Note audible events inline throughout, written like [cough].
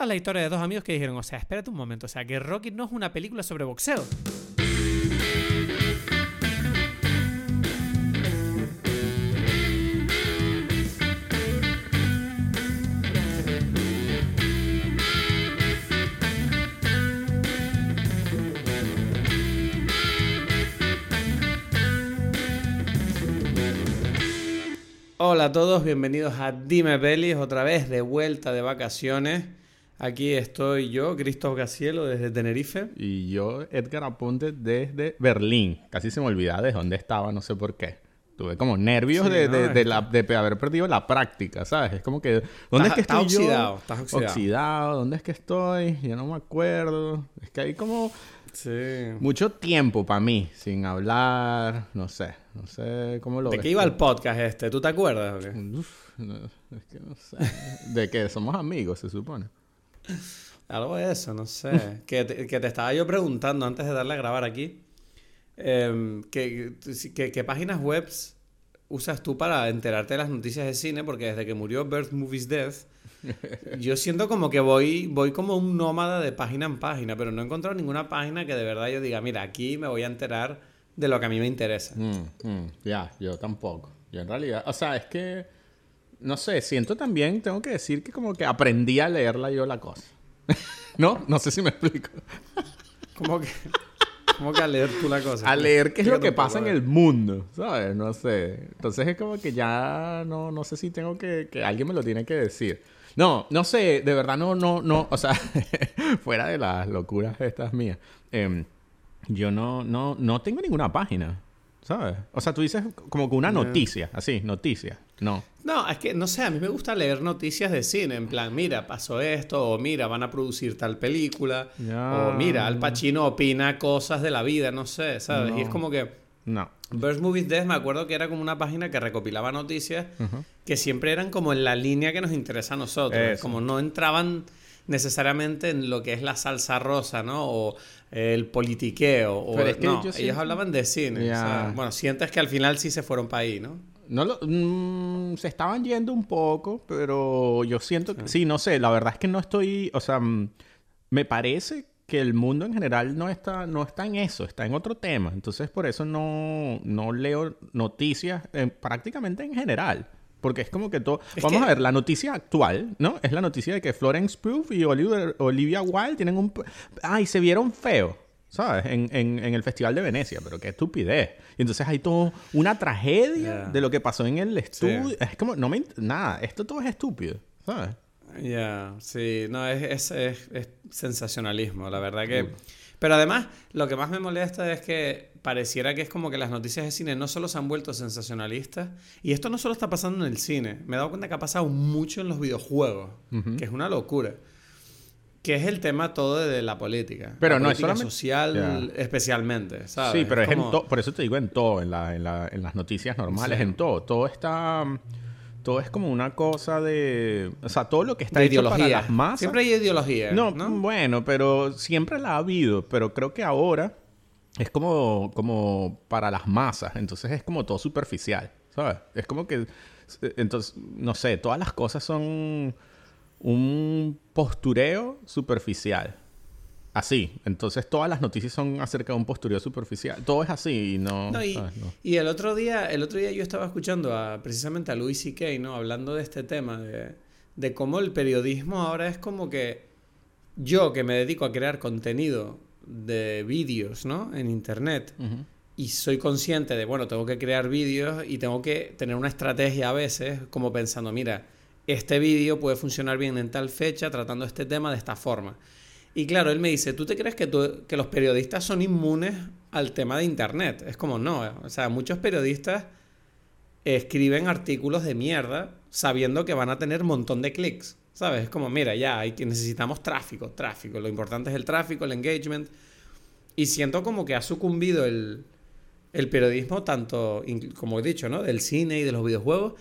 Esta es la historia de dos amigos que dijeron, o sea, espérate un momento, o sea, que Rocky no es una película sobre boxeo. Hola a todos, bienvenidos a Dime Pelis, otra vez de vuelta de vacaciones. Aquí estoy yo, Cristóbal Gacielo, desde Tenerife. Y yo, Edgar Aponte, desde Berlín. Casi se me olvidaba de dónde estaba, no sé por qué. Tuve como nervios Sí, de, no, de- de la- de haber perdido la práctica, ¿sabes? Es como que, ¿dónde es que estoy estás oxidado, yo? estás oxidado. ¿dónde es que estoy? Ya no me acuerdo. Es que hay como Sí. mucho tiempo para mí sin hablar, no sé, no sé cómo lo ¿De ves qué iba el podcast este? ¿Tú te acuerdas o qué? Uf, no, es que no sé. De que somos amigos, se supone. [laughs] Algo de eso, no sé. que, te, que te estaba yo preguntando antes de darle a grabar aquí. em, que, que- ¿Qué páginas web usas tú para enterarte de las noticias de cine? Porque desde que murió Birth Movies Death, [laughs] yo siento como que voy, voy como un nómada de página en página, pero no he encontrado ninguna página que de verdad yo diga, mira, aquí me voy a enterar de lo que a mí me interesa. Mm, mm, ya, yo tampoco. Yo en realidad, o sea, es que, no sé, siento también, tengo que decir que como que aprendí a leerla yo la cosa. [laughs] ¿No? No sé si me explico. [laughs] Como que, como que a leer tú la cosa. A leer qué es lo que pasa en el mundo, ¿sabes? No sé. Entonces es como que ya no, no sé si tengo que, que alguien me lo tiene que decir. No, no sé, de verdad no, no, no, o sea, [laughs] fuera de las locuras estas mías. em, yo no, no, no tengo ninguna página, ¿sabes? O sea, tú dices como que una No. noticia, así, noticia. No. No, es que no sé, a mí me gusta leer noticias de cine, en plan, mira, pasó esto, o mira, van a producir tal película, o mira, Al Pacino opina cosas de la vida, no sé, ¿sabes? Y es No. como que No. Burst Movies Death me acuerdo que era como una página que recopilaba noticias que siempre eran como en la línea que nos interesa a nosotros, Eso. como no entraban necesariamente en lo que es la salsa rosa, ¿no? O el politiqueo, o Pero es que no, ellos siento- hablaban de cine, Ya. o sea, bueno, sientes que al final sí se fueron para ahí, ¿no? No lo, mm, se estaban yendo un poco, pero yo siento que sí, no sé, la verdad es que no estoy, o sea, mm, me parece que el mundo en general no está, no está en eso, está en otro tema. Entonces por eso no, no leo noticias eh, prácticamente en general. Porque es como que todo... Es Vamos que- a ver, la noticia actual, ¿no? Es la noticia de que Florence Pugh y Oliver- Olivia Wilde tienen un... Ay, se vieron feo, ¿sabes? En, en- en el Festival de Venecia, pero qué estupidez. Y entonces hay todo una tragedia Ya. de lo que pasó en el estudio. Es como, no me... Nada, esto todo es estúpido, ¿sabes? Ya, sí, no, es, es, es- es sensacionalismo, la verdad que... Pero además, lo que más me molesta es que pareciera que es como que las noticias de cine no solo se han vuelto sensacionalistas, y esto no solo está pasando en el cine, me he dado cuenta que ha pasado mucho en los videojuegos, que es una locura. Que es el tema todo de la política. Pero la no es política solamente- social especialmente, ¿sabes? Sí, pero es, como- en todo. Por eso te digo en todo, en, la- en, la- en las noticias normales, Sí. en todo. Todo está. Todo es como una cosa de. O sea, todo lo que está de hecho ideología. para las masas. Siempre hay ideología, No, ¿no? bueno, pero siempre la ha habido. Pero creo que ahora es como, como para las masas. Entonces es como todo superficial, ¿sabes? Es como que. Entonces, no sé, todas las cosas son un postureo superficial. Así. Entonces todas las noticias son acerca de un postureo superficial. Todo es así y no... No, y, ¿sabes? No. y el otro día, el otro día yo estaba escuchando a, precisamente a Louis C.K., ¿no? Hablando de este tema, de, de cómo el periodismo ahora es como que yo que me dedico a crear contenido de vídeos, ¿no? En internet, y soy consciente de, bueno, tengo que crear vídeos y tengo que tener una estrategia a veces, como pensando, mira, este vídeo puede funcionar bien en tal fecha tratando este tema de esta forma. Y claro, él me dice, ¿tú te crees que, los periodistas son inmunes al tema de Internet? Es como, no, o sea, muchos periodistas escriben artículos de mierda sabiendo que van a tener un montón de clics, ¿sabes? Es como, mira, ya, que, necesitamos tráfico, tráfico, lo importante es el tráfico, el engagement. Y siento como que ha sucumbido el, el periodismo, tanto, como he dicho, ¿no? Del cine y de los videojuegos.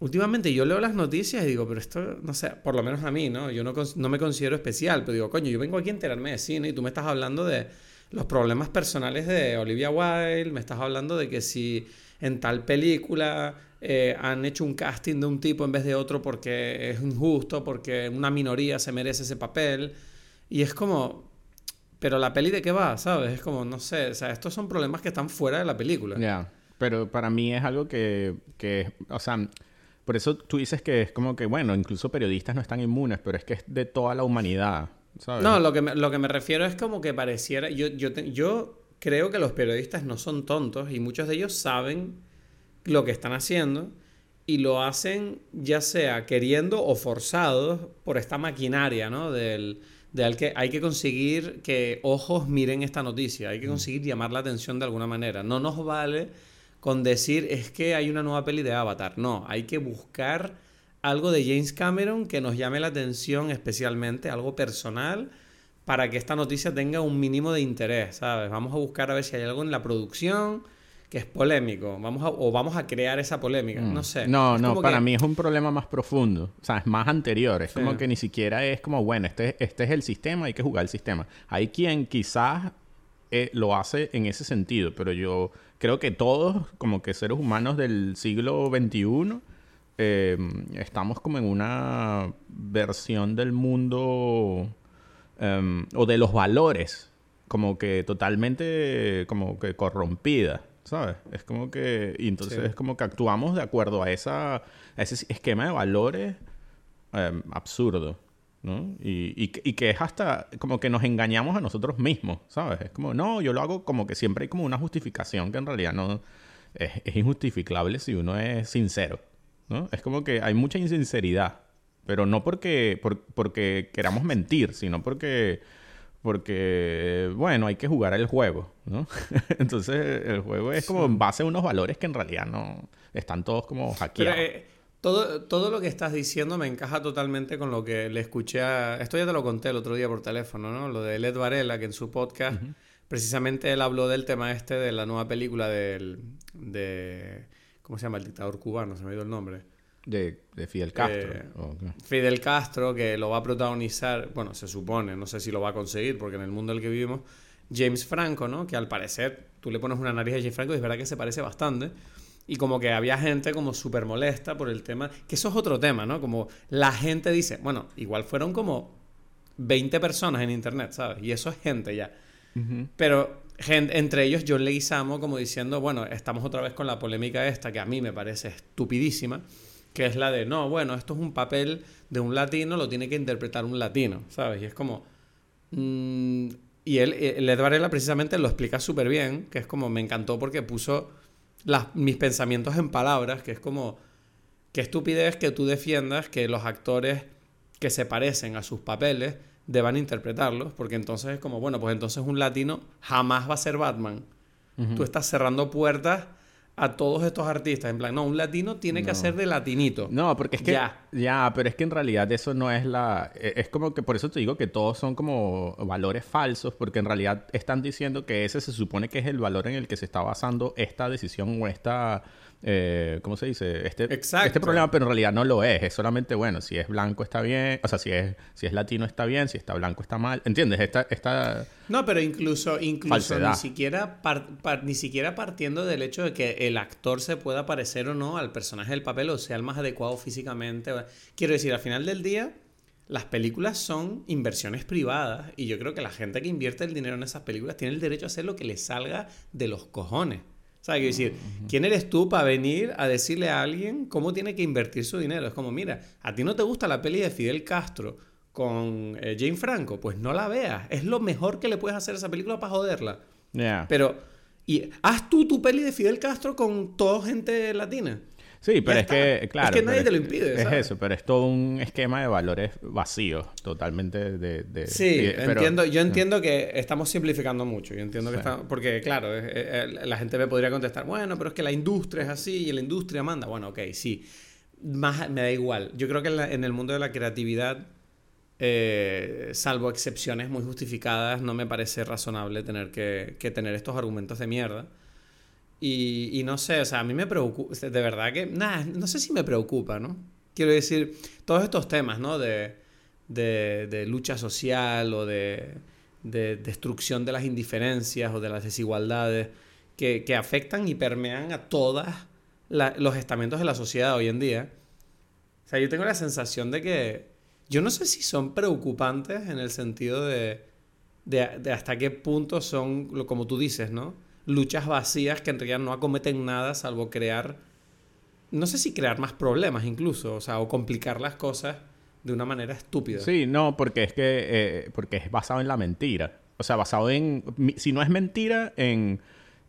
Últimamente yo leo las noticias y digo, pero esto, no sé, por lo menos a mí, ¿no? Yo no, no me considero especial, pero digo, coño, yo vengo aquí a enterarme de cine y tú me estás hablando de los problemas personales de Olivia Wilde, me estás hablando de que si en tal película eh, han hecho un casting de un tipo en vez de otro porque es injusto, porque una minoría se merece ese papel. Y es como, pero la peli de qué va, ¿sabes? Es como, no sé, o sea, estos son problemas que están fuera de la película. Ya, pero para mí es algo que, que, o sea, por eso tú dices que es como que, bueno, incluso periodistas no están inmunes, pero es que es de toda la humanidad, ¿sabes? No, lo que me, lo que me refiero es como que pareciera, yo, yo, yo creo que los periodistas no son tontos y muchos de ellos saben lo que están haciendo y lo hacen ya sea queriendo o forzados por esta maquinaria, ¿no? Del, de que hay que conseguir que ojos miren esta noticia, hay que conseguir llamar la atención de alguna manera. No nos vale con decir es que hay una nueva peli de Avatar, no, hay que buscar algo de James Cameron que nos llame la atención especialmente, algo personal, para que esta noticia tenga un mínimo de interés, ¿sabes? Vamos a buscar a ver si hay algo en la producción que es polémico, vamos a, o vamos a crear esa polémica, no sé. No, no, para mí es un problema más profundo, o sea, es más anterior, es como que ni siquiera es como, bueno, este, este es el sistema, hay que jugar el sistema. Hay quien quizás eh, lo hace en ese sentido, pero yo creo que todos, como que seres humanos del siglo XXI, em, estamos como en una versión del mundo em, o de los valores, como que totalmente como que corrompida. ¿sabes? Es como que... Y entonces es como que actuamos de acuerdo a, esa, ese esquema de valores em, absurdo, ¿no? Y, y, que es hasta como que nos engañamos a nosotros mismos, ¿sabes? Es como, no, yo lo hago como que siempre hay como una justificación que en realidad no... Es, es injustificable si uno es sincero, ¿no? Es como que hay mucha insinceridad, pero no porque, porque queramos mentir, sino porque porque, bueno, hay que jugar el juego, ¿no? [laughs] Entonces, el juego es como en base a unos valores que en realidad no están todos como hackeados. Eh, todo, todo lo que estás diciendo me encaja totalmente con lo que le escuché a... Esto ya te lo conté el otro día por teléfono, ¿no? Lo de Led Varela, que en su podcast, precisamente él habló del tema este de la nueva película del... de... ¿Cómo se llama? El dictador cubano, se me ha ido el nombre. De, Fidel Castro. Eh, Fidel Castro, que lo va a protagonizar, bueno, se supone, no sé si lo va a conseguir, porque en el mundo en el que vivimos, James Franco, ¿no? Que al parecer tú le pones una nariz a James Franco y es verdad que se parece bastante. Y como que había gente como súper molesta por el tema, que eso es otro tema, ¿no? Como la gente dice, bueno, igual fueron como 20 personas en internet, ¿sabes? Y eso es gente ya. Pero entre ellos John Leguizamo como diciendo, bueno, estamos otra vez con la polémica esta, que a mí me parece estupidísima que es la de, no, bueno, esto es un papel de un latino, lo tiene que interpretar un latino, ¿sabes? Y es como... Mm, y él, el Varela precisamente lo explica súper bien, que es como, me encantó porque puso las, mis pensamientos en palabras, que es como, qué estupidez que tú defiendas que los actores que se parecen a sus papeles deban interpretarlos, porque entonces es como, bueno, pues entonces un latino jamás va a ser Batman. Tú estás cerrando puertas a todos estos artistas. En plan, no, un latino tiene que hacer de latinito. No, porque es que. Ya. ya, pero es que en realidad eso no es la. E, es como que por eso te digo que todos son como valores falsos, porque en realidad están diciendo que ese se supone que es el valor en el que se está basando esta decisión o esta eh, ¿cómo se dice? Este, este problema, pero en realidad no lo es. Es solamente, bueno, si es blanco está bien, o sea, si es, si es latino está bien, si está blanco está mal. ¿Entiendes? Esta, esta no, pero incluso, incluso ni siquiera, ni siquiera partiendo del hecho de que el actor se pueda parecer o no al personaje del papel o sea el más adecuado físicamente. Quiero decir, al final del día, las películas son inversiones privadas y yo creo que la gente que invierte el dinero en esas películas tiene el derecho a hacer lo que le salga de los cojones. ¿Sabes? Decir, ¿quién eres tú para venir a decirle a alguien cómo tiene que invertir su dinero? Es como, mira, a ti no te gusta la peli de Fidel Castro con eh, Jane Franco, pues no la veas. Es lo mejor que le puedes hacer a esa película para joderla. Pero, y haz tú tu peli de Fidel Castro con toda gente latina. Sí, pero es que, claro. Es que nadie te lo impide. Es eso, pero es todo un esquema de valores vacíos, totalmente de. sí, entiendo, yo entiendo que estamos simplificando mucho. Yo entiendo que está, Porque, claro, la gente me podría contestar, bueno, pero es que la industria es así y la industria manda. Bueno, ok, sí. Más, me da igual. Yo creo que en, el mundo de la creatividad, eh, salvo excepciones muy justificadas, no me parece razonable tener que, que tener estos argumentos de mierda. Y, no sé, o sea, a mí me preocupa, de verdad que, nada, no sé si me preocupa, ¿no? Quiero decir, todos estos temas, ¿no? De, de, lucha social o de, de, destrucción de las indiferencias o de las desigualdades que, afectan y permean a todas la- los estamentos de la sociedad hoy en día. O sea, yo tengo la sensación de que. Yo no sé si son preocupantes en el sentido de. de, hasta qué punto son, como tú dices, ¿no? Luchas vacías que en realidad no acometen nada salvo crear. No sé si crear más problemas incluso, o sea, o complicar las cosas de una manera estúpida. Sí, no, porque es que eh, porque es basado en la mentira. O sea, basado en. Si no es mentira, en,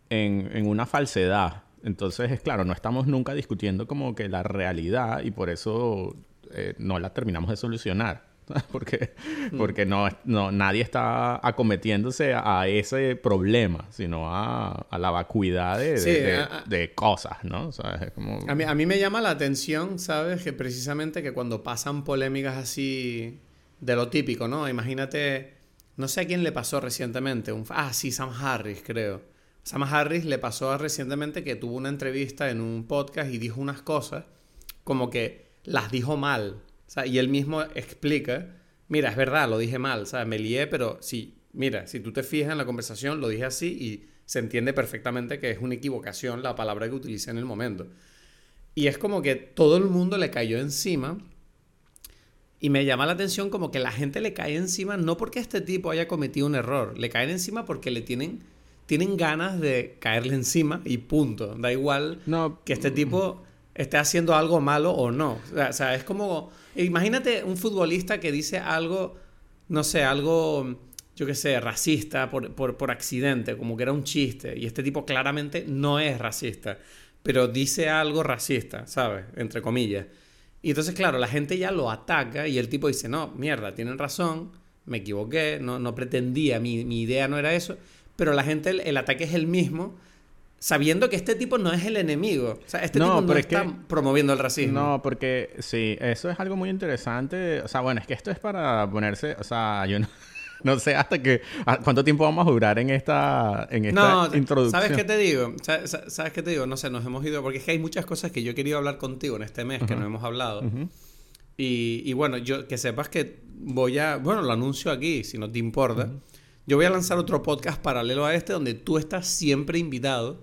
en, en una falsedad. Entonces, es claro, no estamos nunca discutiendo como que la realidad y por eso eh, no la terminamos de solucionar. [laughs] Porque, Mm. porque no, no, nadie está acometiéndose a ese problema, sino a, a la vacuidad de, de- Sí, de- a- a- de cosas, ¿no? O sea, es como... A mí, a mí me llama la atención, ¿sabes? Que precisamente que cuando pasan polémicas así de lo típico, ¿no? Imagínate, no sé a quién le pasó recientemente. Un, ah, sí, Sam Harris, creo. Sam Harris le pasó recientemente que tuvo una entrevista en un podcast y dijo unas cosas como que las dijo mal. O sea, y él mismo explica, mira, es verdad, lo dije mal, ¿sabes? Me lié, pero sí, mira, si tú te fijas en la conversación, lo dije así y se entiende perfectamente que es una equivocación la palabra que utilicé en el momento. Y es como que todo el mundo le cayó encima. Y me llama la atención como que la gente le cae encima no porque este tipo haya cometido un error, le caen encima porque le tienen, tienen ganas de caerle encima y punto. Da igual No, que este tipo esté haciendo algo malo o no. O sea, es como, imagínate un futbolista que dice algo, no sé, algo, yo qué sé, racista por, por, por accidente, como que era un chiste, y este tipo claramente no es racista, pero dice algo racista, ¿sabes? Entre comillas. Y entonces, claro, la gente ya lo ataca y el tipo dice, no, mierda, tienen razón, me equivoqué, no, no pretendía, mi, mi idea no era eso, pero la gente, el, el ataque es el mismo, sabiendo que este tipo no es el enemigo. O sea, este No, tipo no es está que- promoviendo el racismo. No, porque sí, eso es algo muy interesante. O sea, bueno, es que esto es para ponerse, o sea, yo no, [laughs] no sé hasta que, cuánto tiempo vamos a durar en esta, en esta No, introducción. ¿sabes qué te digo? Sa- sa- ¿Sabes qué te digo? No sé, nos hemos ido, porque es que hay muchas cosas que yo he querido hablar contigo en este mes que no hemos hablado. Y, y bueno, yo que sepas que voy a, bueno, lo anuncio aquí, si no te importa. Yo voy a lanzar otro podcast paralelo a este donde tú estás siempre invitado,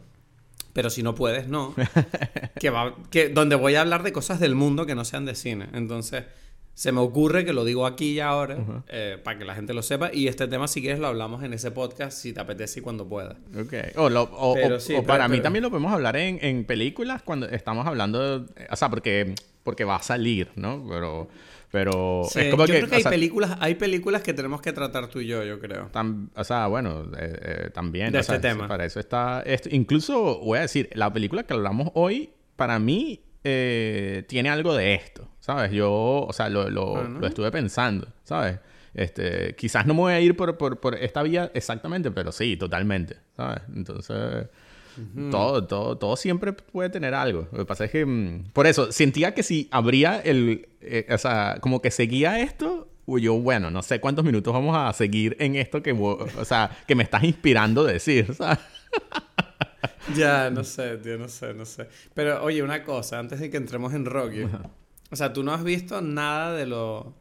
pero si no puedes, no. [laughs] que va, que, donde voy a hablar de cosas del mundo que no sean de cine. Entonces, se me ocurre que lo digo aquí y ahora, eh, para que la gente lo sepa. Y este tema, si quieres, lo hablamos en ese podcast, si te apetece y cuando puedas. Ok. O, lo- o- Pero o- sí, o pero- para mí también lo podemos hablar en, en películas cuando estamos hablando, o sea, porque, porque va a salir, ¿no? Pero, pero Sí, es como yo que, creo que hay sea, películas, hay películas que tenemos que tratar tú y yo, yo creo. tam- o sea, bueno, eh, eh, también. De o sea, este tema. Para eso está. esto. Incluso, voy a decir, la película que hablamos hoy, para mí, eh, tiene algo de esto, ¿sabes? Yo, o sea, lo, lo- Bueno. lo estuve pensando, ¿sabes? Este, quizás no me voy a ir por, por, por esta vía exactamente, pero sí, totalmente, ¿sabes? Entonces, todo, todo, todo siempre puede tener algo. Lo que pasa es que, mm, por eso, sentía que si habría el, eh, o sea, como que seguía esto, yo, bueno, no sé cuántos minutos vamos a seguir en esto que, o sea, que me estás inspirando a decir, ¿sabes? [laughs] Ya, no sé, tío, no sé, no sé. Pero oye, una cosa, antes de que entremos en Rocky. O sea, tú no has visto nada de lo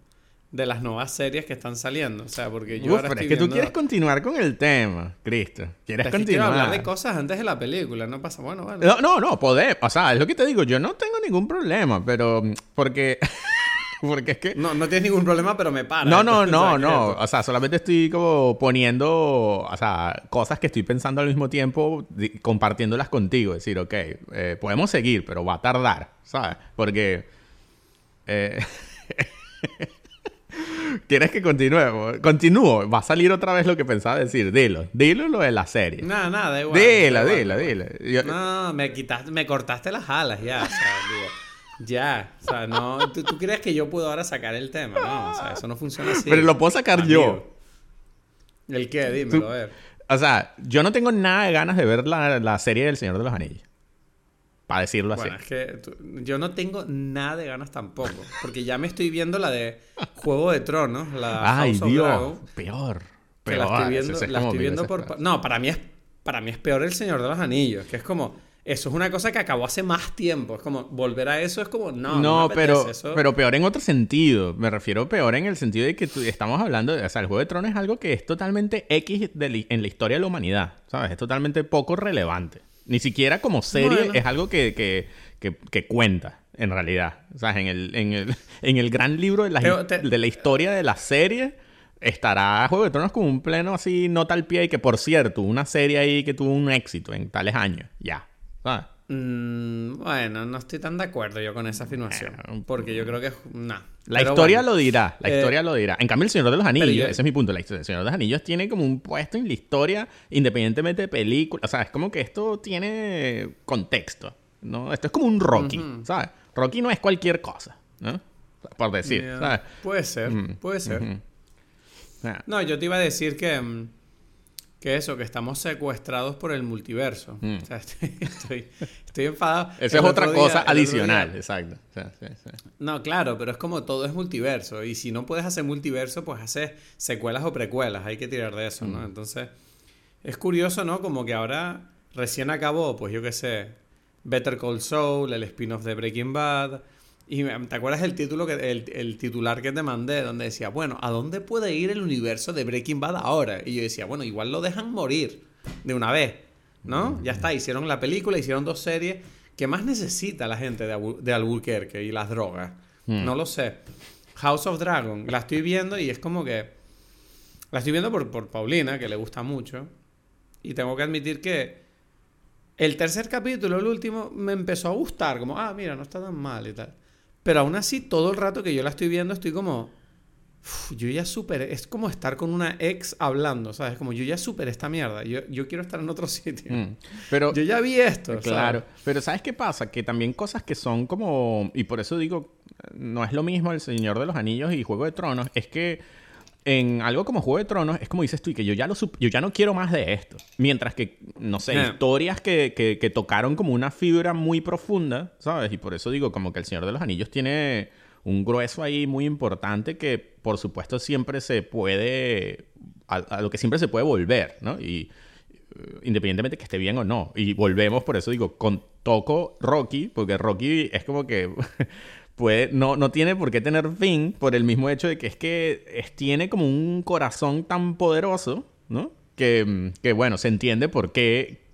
de las nuevas series que están saliendo. O sea, porque yo Uf, ahora pero es estoy que tú quieres continuar con el tema, Cristo. Quieres Es que quiero continuar. hablar de cosas antes de la película, no pasa. Bueno, vale. No, no, no, poder. O sea, es lo que te digo. Yo no tengo ningún problema, pero mm, porque. [laughs] porque es que. No, no tienes ningún problema, pero me para. No, no, [laughs] no, no. O sea, solamente estoy como poniendo, o sea, cosas que estoy pensando al mismo tiempo, compartiéndolas contigo. Decir, ok, eh, podemos seguir, pero va a tardar, ¿sabes? Porque... eh, [laughs] ¿Quieres que continúe? Continúo. Va a salir otra vez lo que pensaba decir. Dilo. Dilo lo de la serie. Nada, nada, da igual. Dila, da igual, dila. igual. Yo- No, me quitaste, me cortaste las alas ya, o sea, digo, ya, o sea, no, ¿tú, tú crees que yo puedo ahora sacar el tema, no, o sea, eso no funciona así. Pero lo puedo sacar amigo. yo. ¿El qué? Dímelo, Tú- a ver. O sea, yo no tengo nada de ganas de ver la, la serie del Señor de los Anillos. Para decirlo así. Bueno, es que tú- yo no tengo nada de ganas tampoco, porque ya me estoy viendo la de Juego de Tronos, la Ay, House of Dios. Dragon, Peor. que Peor. la estoy viendo, es la estoy viendo por... pa-. No, para mí es para mí es peor El Señor de los Anillos, que es como eso es una cosa que acabó hace más tiempo, es como volver a eso es como no, No, no, pero, eso- pero peor en otro sentido. Me refiero peor en el sentido de que tú- estamos hablando de... O sea, el Juego de Tronos es algo que es totalmente X de en la historia de la humanidad. ¿Sabes? Es totalmente poco relevante. Ni siquiera como serie es algo que, que, que, cuenta, en realidad. O sea, en el, en el, [laughs] en el gran libro de la, de la historia de la serie estará Juego de Tronos como un pleno así, nota al pie y que, por cierto, una serie ahí que tuvo un éxito en tales años. Ya. ¿Sabes? Mm, bueno, no estoy tan de acuerdo yo con esa afirmación. porque yo creo que... No. La historia lo dirá, la eh, historia lo dirá. En cambio, El Señor de los Anillos, ese es mi punto, la historia El Señor de los Anillos tiene como un puesto en la historia independientemente de película. O sea, es como que esto tiene contexto, ¿no? Esto es como un Rocky, ¿sabes? Rocky no es cualquier cosa, ¿no? Por decir, ¿sabes? Puede ser, puede ser. No, yo te iba a decir que... Que eso, que estamos secuestrados por el multiverso. Mm. O sea, [laughs] estoy, estoy, enfadado. Esa es otra cosa adicional, exacto. No, claro, pero es como todo es multiverso. Y si no puedes hacer multiverso, pues haces secuelas o precuelas. Hay que tirar de eso, ¿no? Mm. Entonces, es curioso, ¿no? Como que ahora recién acabó, pues yo qué sé, Better Call Saul, el spin-off de Breaking Bad. Y te acuerdas el título que el, titular que te mandé donde decía, bueno, ¿a dónde puede ir el universo de Breaking Bad ahora? Y yo decía, bueno, igual lo dejan morir de una vez, ¿no? Ya está, hicieron la película, hicieron dos series. ¿Qué más necesita la gente de, de Albuquerque y las drogas? Hmm. No lo sé. House of Dragon, la estoy viendo y es como que la estoy viendo por, por Paulina, que le gusta mucho. Y tengo que admitir que el tercer capítulo, el último, me empezó a gustar, como, ah, mira, no está tan mal y tal. Pero aún así, todo el rato que yo la estoy viendo, estoy como. yo ya superé. Es como estar con una ex hablando, ¿sabes? Como yo ya superé esta mierda. Yo, yo quiero estar en otro [laughs] sitio. Mm, pero, yo ya vi esto. Claro. Pero ¿sabes qué pasa? Que también cosas que son como. Y por eso digo, no es lo mismo El Señor de los Anillos y Juego de Tronos. Es que en algo como Juego de Tronos es como dices tú y que yo ya, lo yo ya no quiero más de esto. Mientras que, no sé, historias que, que, tocaron como una fibra muy profunda, ¿sabes? Y por eso digo como que El Señor de los Anillos tiene un grueso ahí muy importante que por supuesto siempre se puede, a, lo que siempre se puede volver, ¿no? Y eh, independientemente que esté bien o no. Y volvemos, por eso digo, con toco Rocky, porque Rocky es como que... [laughs] puede, no, no tiene por qué tener fin por el mismo hecho de que es que es, tiene como un corazón tan poderoso, ¿no? Que, que bueno, se entiende por qué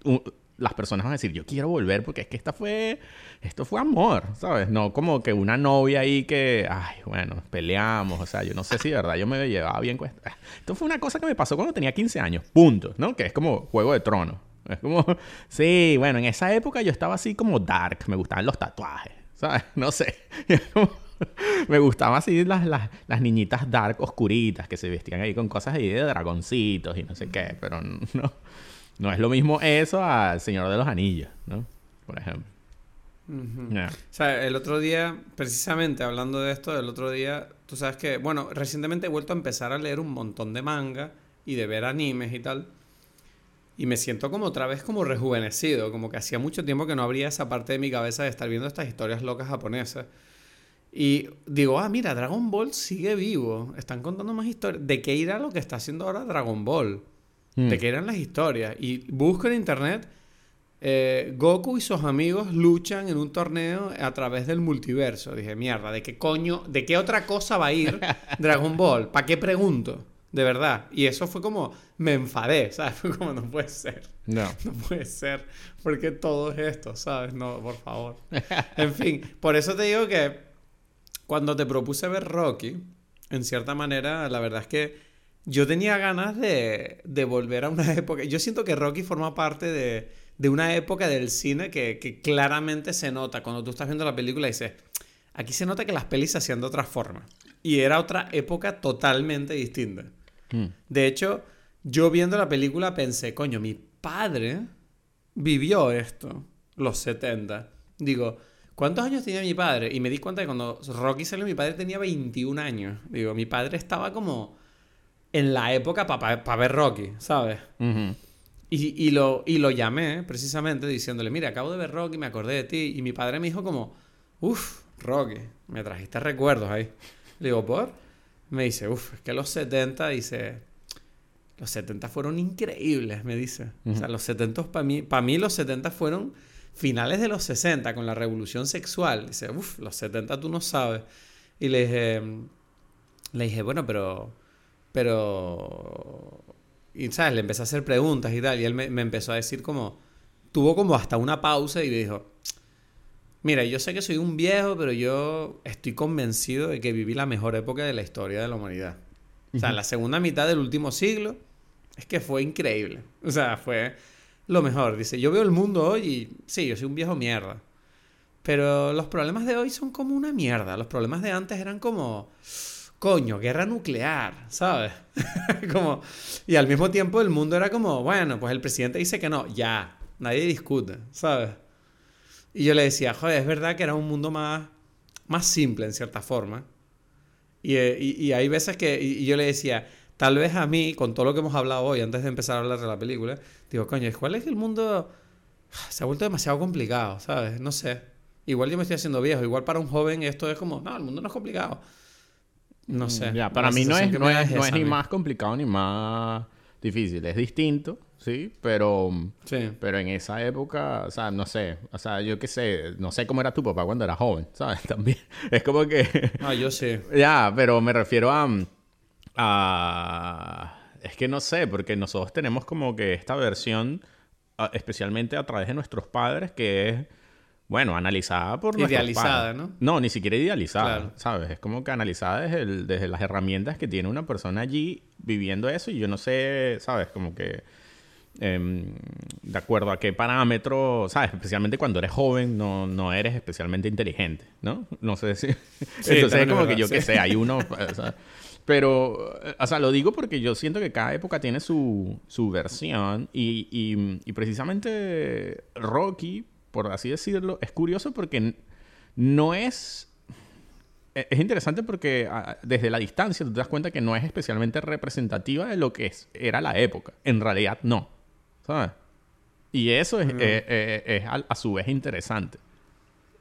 las personas van a decir, yo quiero volver porque es que esta fue, esto fue amor, ¿sabes? No como que una novia ahí que, ay, bueno, peleamos, o sea, yo no sé si de verdad yo me llevaba bien con esto. [laughs] Esto fue una cosa que me pasó cuando tenía 15 años, punto, ¿no? Que es como Juego de Tronos. Es como, [laughs] sí, bueno, en esa época yo estaba así como dark, me gustaban los tatuajes. ¿Sabes? [laughs] No sé. [laughs] me gustaban así las, las, niñitas dark oscuritas que se vestían ahí con cosas ahí de dragoncitos y no sé qué, pero [laughs] no, no es lo mismo eso al Señor de los Anillos, ¿no? Por ejemplo. O sea, el otro día, precisamente hablando de esto, el otro día, tú sabes que, bueno, recientemente he vuelto a empezar a leer un montón de manga y de ver animes y tal y me siento como otra vez como rejuvenecido, como que hacía mucho tiempo que no abría esa parte de mi cabeza de estar viendo estas historias locas japonesas. Y digo, ah, mira, Dragon Ball sigue vivo, están contando más historias. ¿De qué irá lo que está haciendo ahora Dragon Ball? ¿De mm. qué eran las historias? Y busco en internet, eh, Goku y sus amigos luchan en un torneo a través del multiverso. Dije, mierda, ¿de qué coño, de qué otra cosa va a ir [laughs] Dragon Ball? ¿Para qué pregunto? De verdad. Y eso fue como, me enfadé, [laughs] ¿sabes? Fue como, no puede ser. No. [laughs] No puede ser. Porque todo es esto, ¿sabes? No, por favor. [laughs] en fin, por eso te digo que cuando te propuse ver Rocky, en cierta manera, la verdad es que yo tenía ganas de, de volver a una época. Yo siento que Rocky forma parte de, de una época del cine que, que, claramente se nota. Cuando tú estás viendo la película y dices, aquí se nota que las pelis se hacían de otra forma. Y era otra época totalmente distinta. Mm. De hecho, yo viendo la película pensé, coño, mi padre vivió esto, los 70. Digo, ¿cuántos años tenía mi padre? Y me di cuenta que cuando Rocky salió, mi padre tenía 21 años. Digo, mi padre estaba como en la época para ver Rocky, ¿sabes? y, y, lo, y lo llamé precisamente diciéndole, mira, acabo de ver Rocky, me acordé de ti. Y mi padre me dijo como, uff, Rocky, me trajiste recuerdos ahí. Le digo, ¿por? Me dice, uff, es que los 70, dice, los 70 fueron increíbles, me dice. O sea, los 70, para mí, para mí los 70 fueron finales de los 60, con la revolución sexual. Dice, uff, los 70 tú no sabes. Y le dije, le dije, bueno, pero, pero, y sabes, le empecé a hacer preguntas y tal, y él me, me empezó a decir como, tuvo como hasta una pausa y dijo, mira, yo sé que soy un viejo, pero yo estoy convencido de que viví la mejor época de la historia de la humanidad. O sea, la segunda mitad del último siglo es que fue increíble. O sea, fue lo mejor. Dice, yo veo el mundo hoy y sí, yo soy un viejo mierda. Pero los problemas de hoy son como una mierda. Los problemas de antes eran como, coño, guerra nuclear, ¿sabes? [laughs] como, y al mismo tiempo el mundo era como, bueno, pues el presidente dice que no, ya, nadie discute, ¿sabes? Y yo le decía, joder, es verdad que era un mundo más, más simple en cierta forma. Y, y, hay veces que, y, yo le decía, tal vez a mí, con todo lo que hemos hablado hoy, antes de empezar a hablar de la película, digo, coño, ¿cuál es el mundo se ha vuelto demasiado complicado, ¿sabes? No sé. Igual yo me estoy haciendo viejo, igual para un joven esto es como, no, el mundo no es complicado. No sé. Ya, para mí no es, no es, no es ni más complicado ni más difícil, es distinto, sí, pero, sí. pero en esa época, o sea, no sé, o sea, yo qué sé, no sé cómo era tu papá cuando era joven, [laughs] ¿sabes? También, es como que... Ah, yo sí. ya, pero me refiero a, a... Es que no sé, porque nosotros tenemos como que esta versión, especialmente a través de nuestros padres, que es bueno, analizada por Idealizada, ¿no? No, ni siquiera idealizada, ¿sabes? Es como que analizada desde, desde, las herramientas que tiene una persona allí viviendo eso y yo no sé, ¿sabes? Como que... Em, de acuerdo a qué parámetro, ¿sabes? Especialmente cuando eres joven, no, no eres especialmente inteligente, ¿no? No sé si... [laughs] Entonces es como que yo qué sé, hay uno... Pero, o sea, lo digo porque yo siento que cada época tiene su, su versión y, y, y precisamente Rocky por así decirlo, es curioso porque no es... E-, es interesante porque desde la distancia tú te das cuenta que no es especialmente representativa de lo que es, era la época. En realidad no. ¿Sabes? Y eso es, eh, eh, a, su vez interesante.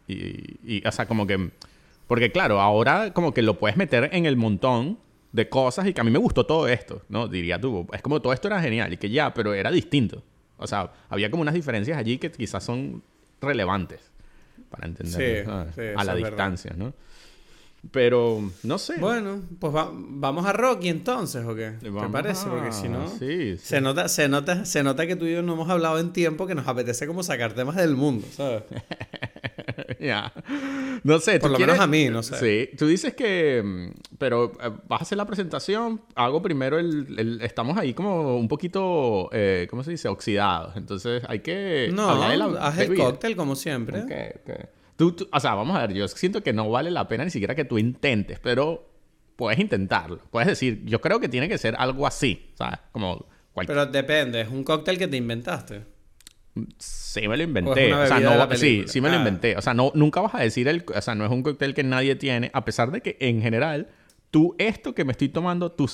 Y, y, o sea, como que... Porque claro, ahora como que lo puedes meter en el montón de cosas y que a mí me gustó todo esto, ¿no? Diría tú. Es como todo esto era genial y que ya, pero era distinto. O sea, había como unas diferencias allí que quizás son relevantes para entender a la distancia, ¿no? Pero, no sé. Bueno, pues vamos a Rocky entonces, ¿o qué? ¿Te parece? Porque si no, Se, nota, se, nota, se nota que tú y yo no hemos hablado en tiempo que nos apetece como sacar temas del mundo, ¿sabes? [laughs] ya. No sé. Por lo menos a mí, no sé. Sí. Tú dices que... Mm, pero eh, vas a hacer la presentación. Hago primero el... estamos ahí como un poquito... Eh, ¿Cómo se dice? Oxidados. Entonces hay que... No, haz el cóctel como siempre. Tú, o sea, vamos a ver. Yo siento que no vale la pena ni siquiera que tú intentes. Pero puedes intentarlo. Puedes decir... Yo creo que tiene que ser algo así. ¿Sabes? Como... Pero depende. Es un cóctel que te inventaste. Sí, me lo inventé. O, sea, no, sí, sí me lo ah. inventé. O sea, no, nunca vas a decir el... O sea, no es un cóctel que nadie tiene, a pesar de que en general, tú esto que me estoy tomando, tú,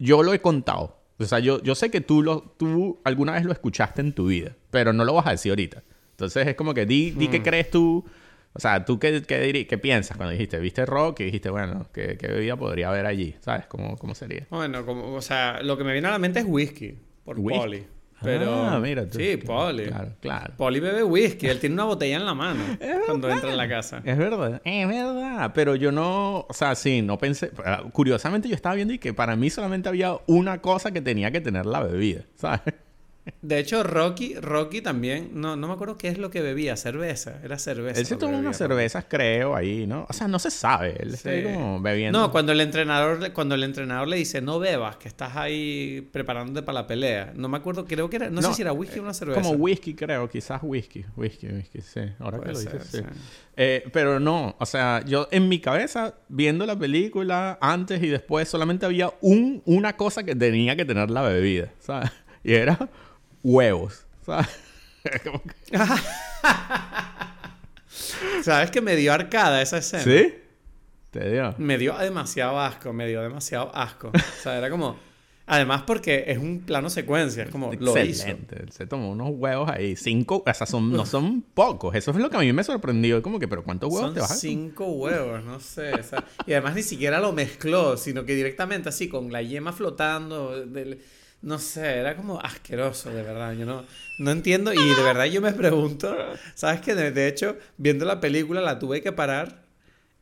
yo lo he contado. O sea, yo, yo sé que tú, lo, tú alguna vez lo escuchaste en tu vida, pero no lo vas a decir ahorita. Entonces es como que di, di qué hmm. crees tú. O sea, ¿tú qué, qué, qué, piensas cuando dijiste, viste rock y dijiste, bueno, ¿qué, qué bebida podría haber allí? ¿Sabes? ¿Cómo, cómo sería? Bueno, como, o sea, lo que me viene a la mente es whisky, por ¿Whisky? Poli. Pero, ah, mira Sí, Poli. Claro, claro. Poli bebe whisky. Él tiene una botella en la mano [laughs] cuando entra en la casa. Es verdad. Es verdad. Pero yo no... O sea, sí, no pensé... Curiosamente yo estaba viendo y que para mí solamente había una cosa que tenía que tener la bebida. ¿Sabes? De hecho, Rocky, Rocky también, no, no me acuerdo qué es lo que bebía, cerveza, era cerveza. Él se tomó unas cervezas, creo, ahí, ¿no? O sea, no se sabe, él está como bebiendo. No, cuando el entrenador, cuando el entrenador le dice, no bebas, que estás ahí preparándote para la pelea. No me acuerdo, creo que era, no, sé si era whisky o una cerveza. Como whisky, creo, quizás whisky, whisky, whisky, sí. Ahora que lo dices, sí. Eh, pero no, o sea, yo en mi cabeza, viendo la película, antes y después, solamente había un, una cosa que tenía que tener la bebida, ¿sabes? [laughs] Y era huevos. ¿Sabes? [laughs] [laughs] ¿Sabes que me dio arcada esa escena? ¿Sí? Te dio. Me dio demasiado asco, me dio demasiado asco. O sea, era como. Además, porque es un plano secuencia, es como Excelente. Se tomó unos huevos ahí. Cinco, o sea, son, no son pocos. Eso es lo que a mí me sorprendió. Como que, pero ¿cuántos huevos te vas a Cinco huevos, no sé. y además ni siquiera lo mezcló, sino que directamente así, con la yema flotando. Del, no sé, era como asqueroso, de verdad. Yo no, no entiendo. Y de verdad yo me pregunto, ¿sabes qué? De, hecho, viendo la película la tuve que parar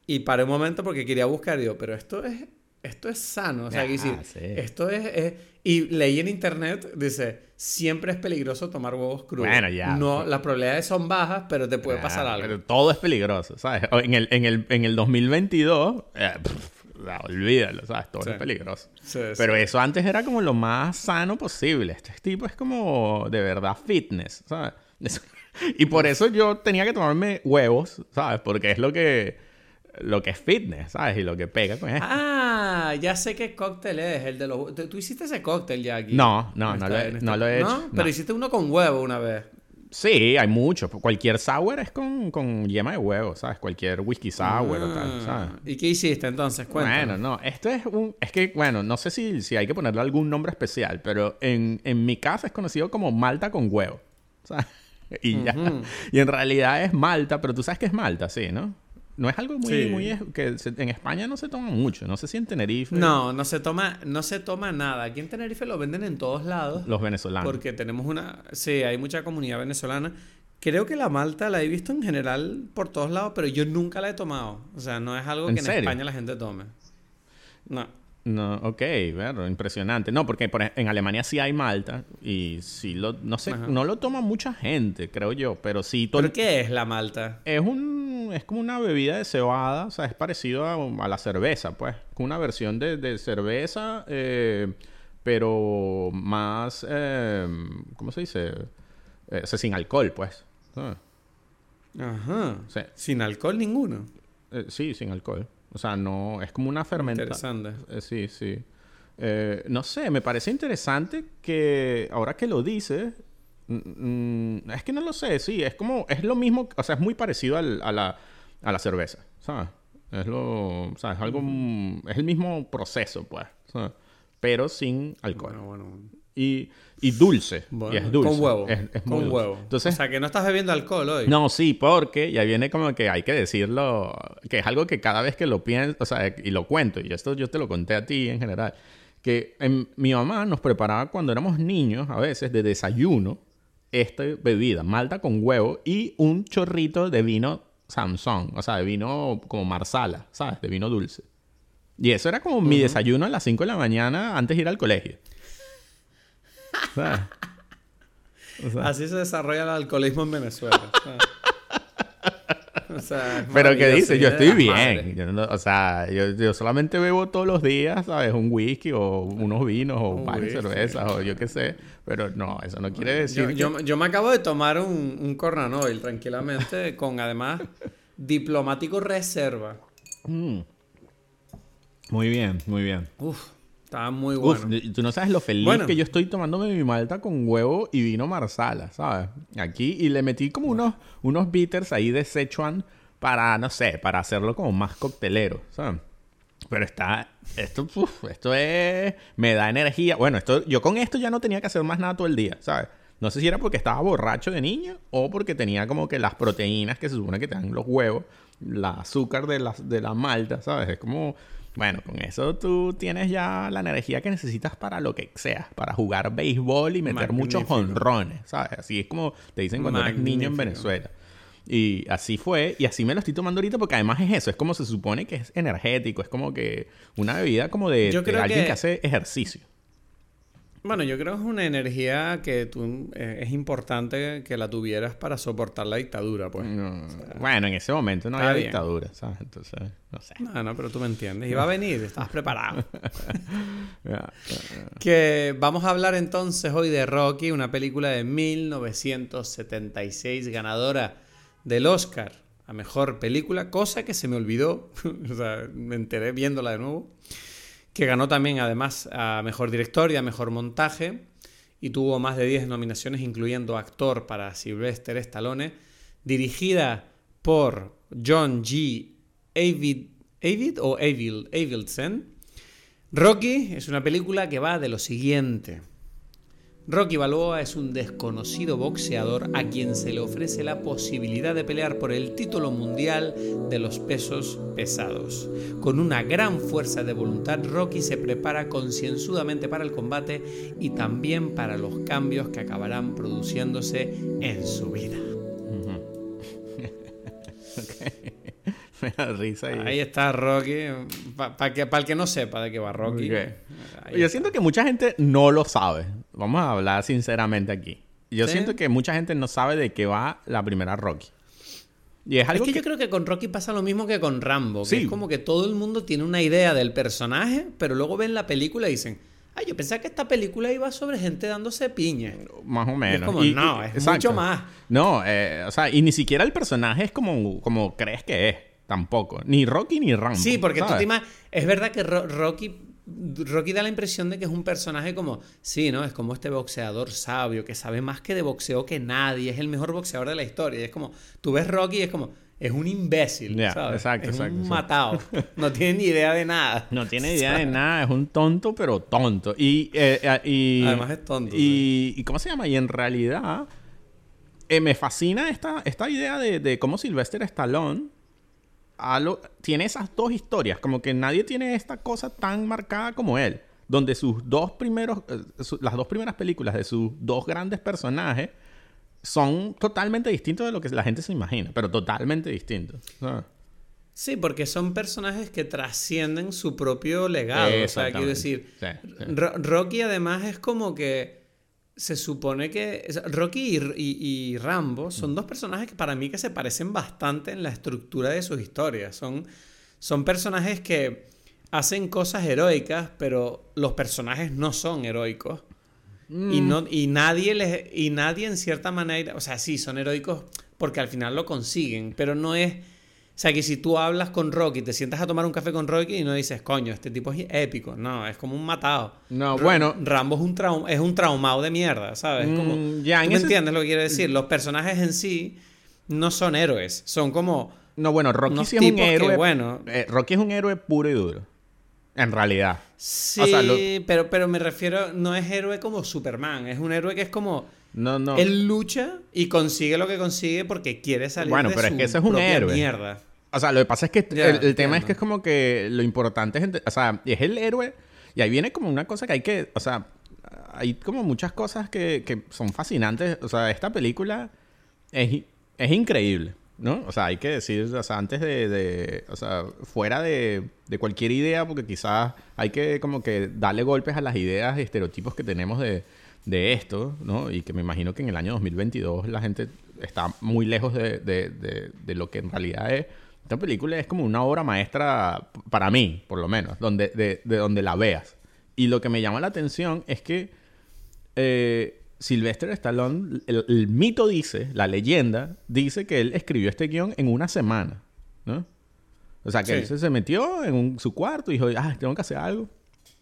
y paré un momento porque quería buscar. Digo, pero esto es, esto es sano. O sea, Ah, decir, sí. esto es, es- Y leí en internet, dice, siempre es peligroso tomar huevos crudos. Bueno, ya. No, las probabilidades son bajas, pero te puede Ah, pasar algo. pero todo es peligroso, ¿sabes? En el, en el, en el 2022, eh, olvídalo, ¿sabes? Todo Sí. es peligroso. Sí, sí. Pero eso antes era como lo más sano posible. Este tipo es como de verdad fitness, ¿sabes? Eso- [laughs] Y por eso yo tenía que tomarme huevos, ¿sabes? Porque es lo que, lo que es fitness, ¿sabes? Y lo que pega con esto. Ah, ya sé qué cóctel es, el de los... ¿Tú tú hiciste ese cóctel ya aquí? No, no, no esta- lo he- esta- no lo he hecho, ¿No? Pero no. hiciste uno con huevo una vez. Sí, hay mucho. Cualquier sour es con, con yema de huevo, ¿sabes? Cualquier whisky sour o tal, ¿sabes? Ah, ¿Y qué hiciste entonces? Cuéntame. Bueno, no, esto es un... Es que, bueno, no sé si, si hay que ponerle algún nombre especial, pero en, en mi casa es conocido como malta con huevo. [laughs] ¿sabes? Y ya. Y en realidad es malta, pero tú sabes que es malta, sí, ¿no? No es algo muy... Sí. muy que se- en España no se toma mucho. No sé si en Tenerife... No, no se toma, no se toma nada. Aquí en Tenerife lo venden en todos lados. Los venezolanos. Porque tenemos una... Sí, hay mucha comunidad venezolana. Creo que la malta la he visto en general por todos lados, pero yo nunca la he tomado. O sea, no es algo ¿En que en? España la gente tome. No. No, ok, bueno, impresionante. No, porque por en Alemania sí hay malta y sí lo... No sé, Ajá. no lo toma mucha gente, creo yo, pero sí... ¿Por qué es la malta? Es un es como una bebida de cebada, o sea, es parecido a, a la cerveza, pues, con una versión de, de cerveza, eh, pero más, eh, ¿cómo se dice? Eh, o sea, sin alcohol, pues. ¿sabes? Ajá. Sí. Sin alcohol ninguno. Eh, sí, sin alcohol. O sea, no, es como una fermentación. Interesante. Eh, sí, sí. Eh, no sé, me parece interesante que ahora que lo dices, mm, es que no lo sé, sí, es como, es lo mismo, o sea, es muy parecido al- a, la, a la cerveza, ¿sabes? Es lo, o sea, es algo, es el mismo proceso, pues, ¿sabes? Pero sin alcohol. Bueno, bueno. Y, y dulce, Bueno, y es dulce. Con huevo. Es, es muy con dulce. huevo. Entonces, o sea, que no estás bebiendo alcohol hoy. no, sí, porque ya viene como que hay que decirlo, que es algo que cada vez que lo pienso, o sea, y lo cuento, y esto yo te lo conté a ti en general, que en- mi mamá nos preparaba cuando éramos niños, a veces, de desayuno, esta bebida, malta con huevo y un chorrito de vino Samsung, o sea, de vino como marsala, ¿sabes? De vino dulce. Y eso era como mi desayuno a las 5 de la mañana antes de ir al colegio. ¿Sabes? O sea, Así se desarrolla el alcoholismo en Venezuela. o sea, es Pero que dice, yo estoy de bien. madre. Yo no- o sea, yo, yo solamente bebo todos los días, ¿sabes? Un whisky o unos vinos o Un varias whisky. cervezas o yo qué sé. Pero no, eso no quiere decir Yo, que- yo- yo me acabo de tomar un, un Cornanoil tranquilamente, [laughs] con además diplomático reserva. Mm. Muy bien, muy bien. Uf, estaba muy Uf, bueno. tú no sabes lo feliz Bueno. que yo estoy tomándome mi malta con huevo y vino marsala, ¿sabes? Aquí y le metí como unos, unos bitters ahí de Sichuan para, no sé, para hacerlo como más coctelero, ¿sabes? Pero está, esto, uf, esto es, me da energía. Bueno, esto, yo con esto ya no tenía que hacer más nada todo el día, ¿sabes? No sé si era porque estaba borracho de niño o porque tenía como que las proteínas que se supone que te dan los huevos, la azúcar de la, de la malta, ¿sabes? Es como, bueno, con eso tú tienes ya la energía que necesitas para lo que sea, para jugar béisbol y meter muchos Magnífico. honrones, ¿sabes? Así es como te dicen cuando eres niño en Magnífico. Venezuela. Y así fue, y así me lo estoy tomando ahorita porque además es eso, es como se supone que es energético, es como que una bebida como de, alguien que... que- hace ejercicio. Bueno, yo creo que es una energía que tú, eh, es importante que la tuvieras para soportar la dictadura, pues. No, bueno, en ese momento no había bien. dictadura, ¿sabes? Entonces, no sé. No, no, pero tú me entiendes. Iba a venir, estabas preparado. [laughs] Que vamos a hablar entonces hoy de Rocky, una película de 1976, ganadora del Oscar a mejor película, cosa que se me olvidó, [laughs] o sea, me enteré viéndola de nuevo, que ganó también además a mejor director y a mejor montaje y tuvo más de 10 nominaciones, incluyendo actor para Sylvester Stallone, dirigida por John G. Avid, Avid o Avil, Avildsen. Rocky es una película que va de lo siguiente. Rocky Balboa es un desconocido boxeador a quien se le ofrece la posibilidad de pelear por el título mundial de los pesos pesados. Con una gran fuerza de voluntad, Rocky se prepara concienzudamente para el combate y también para los cambios que acabarán produciéndose en su vida. Me da risa. Y... Ahí está Rocky. Para que, el que no sepa de qué va Rocky. Yo siento que mucha gente no lo sabe. Vamos a hablar sinceramente aquí. Yo siento que mucha gente no sabe de qué va la primera Rocky. Y es, algo que, yo creo que con Rocky pasa lo mismo que con Rambo. Que es como que todo el mundo tiene una idea del personaje, pero luego ven la película y dicen, ay, yo pensaba que esta película iba sobre gente dándose piña. Más o menos. es como, no, es mucho más. No, eh, o sea, y ni siquiera el personaje es como, como crees que es. Tampoco. Ni Rocky ni Rambo. Sí, porque tú te Es verdad que Rocky Rocky da la impresión de que es un personaje como, sí, ¿no? Es como este boxeador sabio que sabe más que de boxeo que nadie, es el mejor boxeador de la historia. Y es como, tú ves Rocky y es como, es un imbécil, ¿sabes? Exacto, es un matado. [laughs] No tiene ni idea de nada. No tiene idea de nada, es un tonto, pero tonto. Y, eh, eh, además es tonto. Y, ¿cómo se llama? Y en realidad eh, me fascina esta, esta idea de, de cómo Sylvester Stallone tiene esas dos historias, como que nadie tiene esta cosa tan marcada como él, donde sus dos primeros, eh, las dos primeras películas de sus dos grandes personajes son totalmente distintos de lo que la gente se imagina, pero totalmente distintos. Sí, porque son personajes que trascienden su propio legado. O sea, quiero decir, Rocky además es como que se supone que Rocky y, Rambo son dos personajes que para mí que se parecen bastante en la estructura de sus historias. Son, son personajes que hacen cosas heroicas, pero los personajes no son heroicos. Y, mm. no, y, nadie les, y nadie en cierta manera, o sea, sí, son heroicos porque al final lo consiguen, pero no es sea, que si tú hablas con Rocky, te sientas a tomar un café con Rocky y no dices, coño, este tipo es épico. No, es como un matado. No, bueno. Rambo es un, traum es un traumado de mierda, ¿sabes? como, mm, ya, ¿tú me entiendes lo que quiero decir? Los personajes en sí no son héroes. Son como. No, bueno, Rocky sí es un héroe. bueno, eh, Rocky es un héroe puro y duro. En realidad. Sí, pero, pero me refiero, no es héroe como Superman, es un héroe que es como... No, no. Él lucha y consigue lo que consigue porque quiere salir bueno, pero es que ese es un héroe. mierda. O sea, lo que pasa es que el, tema es que es como que lo importante es... O sea, es el héroe y ahí viene como una cosa que hay que... O sea, hay como muchas cosas que, que son fascinantes. O sea, esta película es, es increíble. ¿no? O sea, hay que decir, o sea, antes de, o sea, fuera de, de, cualquier idea, porque quizás hay que como que darle golpes a las ideas y estereotipos que tenemos de, de esto, ¿no? Y que me imagino que en el año 2022 la gente está muy lejos de, de lo que en realidad es. Esta película es como una obra maestra para mí, por lo menos, donde, de, donde la veas. Y lo que me llama la atención es que eh, Sylvester Stallone, el, mito dice, la leyenda, dice que él escribió este guion en una semana, ¿no? O sea, que él se metió en su cuarto y dijo, ah, tengo que hacer algo.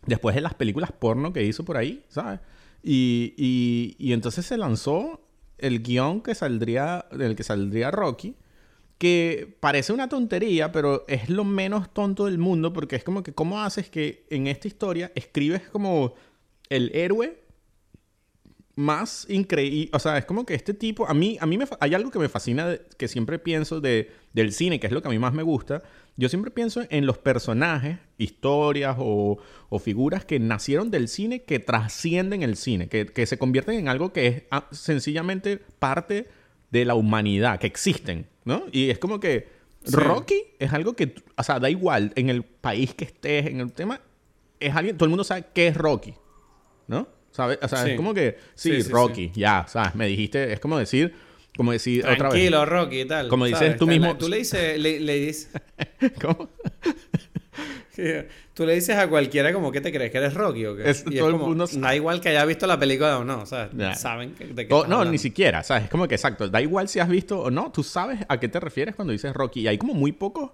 Después de las películas porno que hizo por ahí, ¿sabes? Y, y, entonces se lanzó el guion que saldría, del que saldría Rocky, que parece una tontería, pero es lo menos tonto del mundo porque es como que, ¿cómo haces que en esta historia escribes como el héroe más increíble. O sea, es como que este tipo. A mí, a mí me, hay algo que me fascina, que siempre pienso de, del cine, que es lo que a mí más me gusta. Yo siempre pienso en los personajes, historias o, o figuras que nacieron del cine, que trascienden el cine, que, que se convierten en algo que es ah, sencillamente parte de la humanidad, que existen, ¿no? Y es como que Rocky es algo que, o sea, da igual en el país que estés, en el tema, es alguien, todo el mundo sabe qué es Rocky, ¿no? ¿Sabes? O sea, es como que, sí, Rocky, ya, ¿sabes? Me dijiste, es como decir, como decir otra vez. Tranquilo, Rocky y tal. Como dices tú mismo. tú le dices, le, dices... [laughs] ¿Cómo? [laughs] Tú le dices a cualquiera como que te crees que eres Rocky o qué. Es, y es como, Da igual que haya visto la película o no, sea, saben de qué No, ni siquiera, ¿sabes? Es como que exacto, da igual si has visto o no, tú sabes a qué te refieres cuando dices Rocky. Y hay como muy pocos,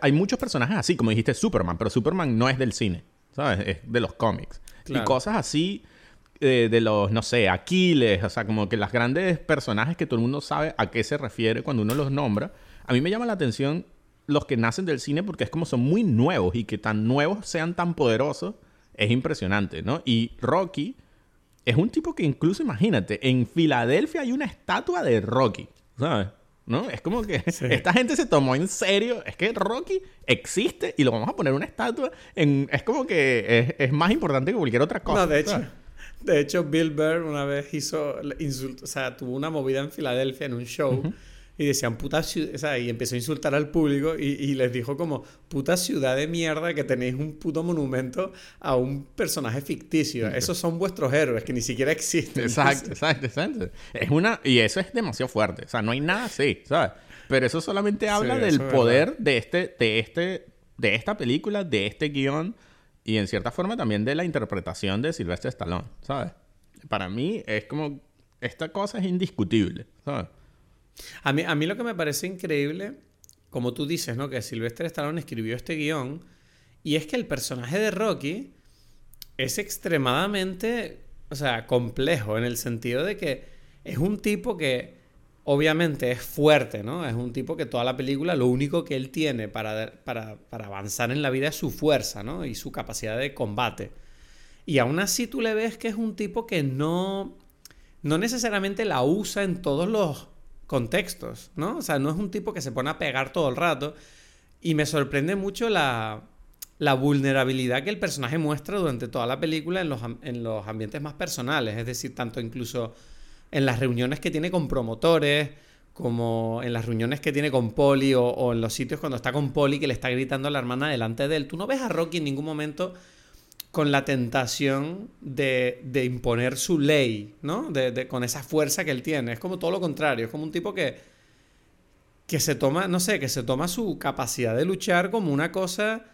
hay muchos personajes así, como dijiste Superman, pero Superman no es del cine, ¿sabes? Es de los cómics. Y cosas así de, los, no sé, Aquiles, o sea, como que las grandes personajes que todo el mundo sabe a qué se refiere cuando uno los nombra. A mí me llama la atención los que nacen del cine porque es como son muy nuevos y que tan nuevos sean tan poderosos es impresionante, ¿no? Y Rocky es un tipo que incluso, imagínate, en Filadelfia hay una estatua de Rocky, ¿sabes? ¿No? Es como que [laughs] esta gente se tomó en serio. Es que Rocky existe y lo vamos a poner una estatua en... Es como que es, más importante que cualquier otra cosa. No, de hecho. De hecho, Bill Burr una vez hizo, o sea, tuvo una movida en Filadelfia en un show y decían puta ciudad, o sea, y empezó a insultar al público y, y, les dijo como puta ciudad de mierda que tenéis un puto monumento a un personaje ficticio. Esos son vuestros héroes que ni siquiera existen. Exacto, [laughs] exacto, exacto. Es una, y eso es demasiado fuerte. O sea, no hay nada así, ¿sabes? Pero eso solamente habla del poder de este, de este, de esta película, de este guion y en cierta forma también de la interpretación de Sylvester Stallone, ¿sabes? Para mí es como, esta cosa es indiscutible, ¿sabes? A mí, a mí lo que me parece increíble, como tú dices, ¿no? Que Sylvester Stallone escribió este guion, y es que el personaje de Rocky es extremadamente, o sea, complejo, en el sentido de que es un tipo que obviamente es fuerte, ¿no? Es un tipo que toda la película lo único que él tiene para, para, avanzar en la vida es su fuerza, ¿no? Y su capacidad de combate. Y aún así tú le ves que es un tipo que no, no necesariamente la usa en todos los contextos, ¿no? O sea, no es un tipo que se pone a pegar todo el rato. Y me sorprende mucho la, la vulnerabilidad que el personaje muestra durante toda la película en los, en los ambientes más personales. Es decir, tanto incluso en las reuniones que tiene con promotores, como en las reuniones que tiene con Polly o, en los sitios cuando está con Polly que le está gritando a la hermana delante de él. Tú no ves a Rocky en ningún momento con la tentación de, de imponer su ley, ¿no? De, de, con esa fuerza que él tiene. Es como todo lo contrario, es como un tipo que, que se toma, no sé, que se toma su capacidad de luchar como una cosa,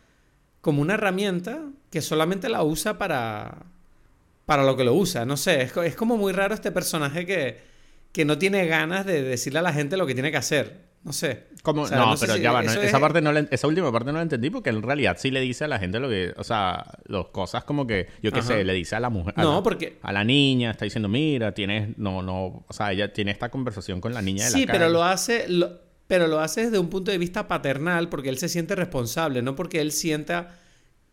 como una herramienta que solamente la usa para, para lo que lo usa. No sé, es, es como muy raro este personaje que, que no tiene ganas de decirle a la gente lo que tiene que hacer. No sé. ¿Cómo? O sea, no, no, pero si ya va. No, esa, es... parte no la, esa última parte no la entendí porque en realidad sí le dice a la gente lo que. O sea, las cosas como que. Yo qué sé, le dice a la mujer. A no, la, porque. A la niña, está diciendo, mira, tienes. No, no. O sea, ella tiene esta conversación con la niña de sí, la pero lo hace. Lo, pero lo hace desde un punto de vista paternal porque él se siente responsable, no porque él sienta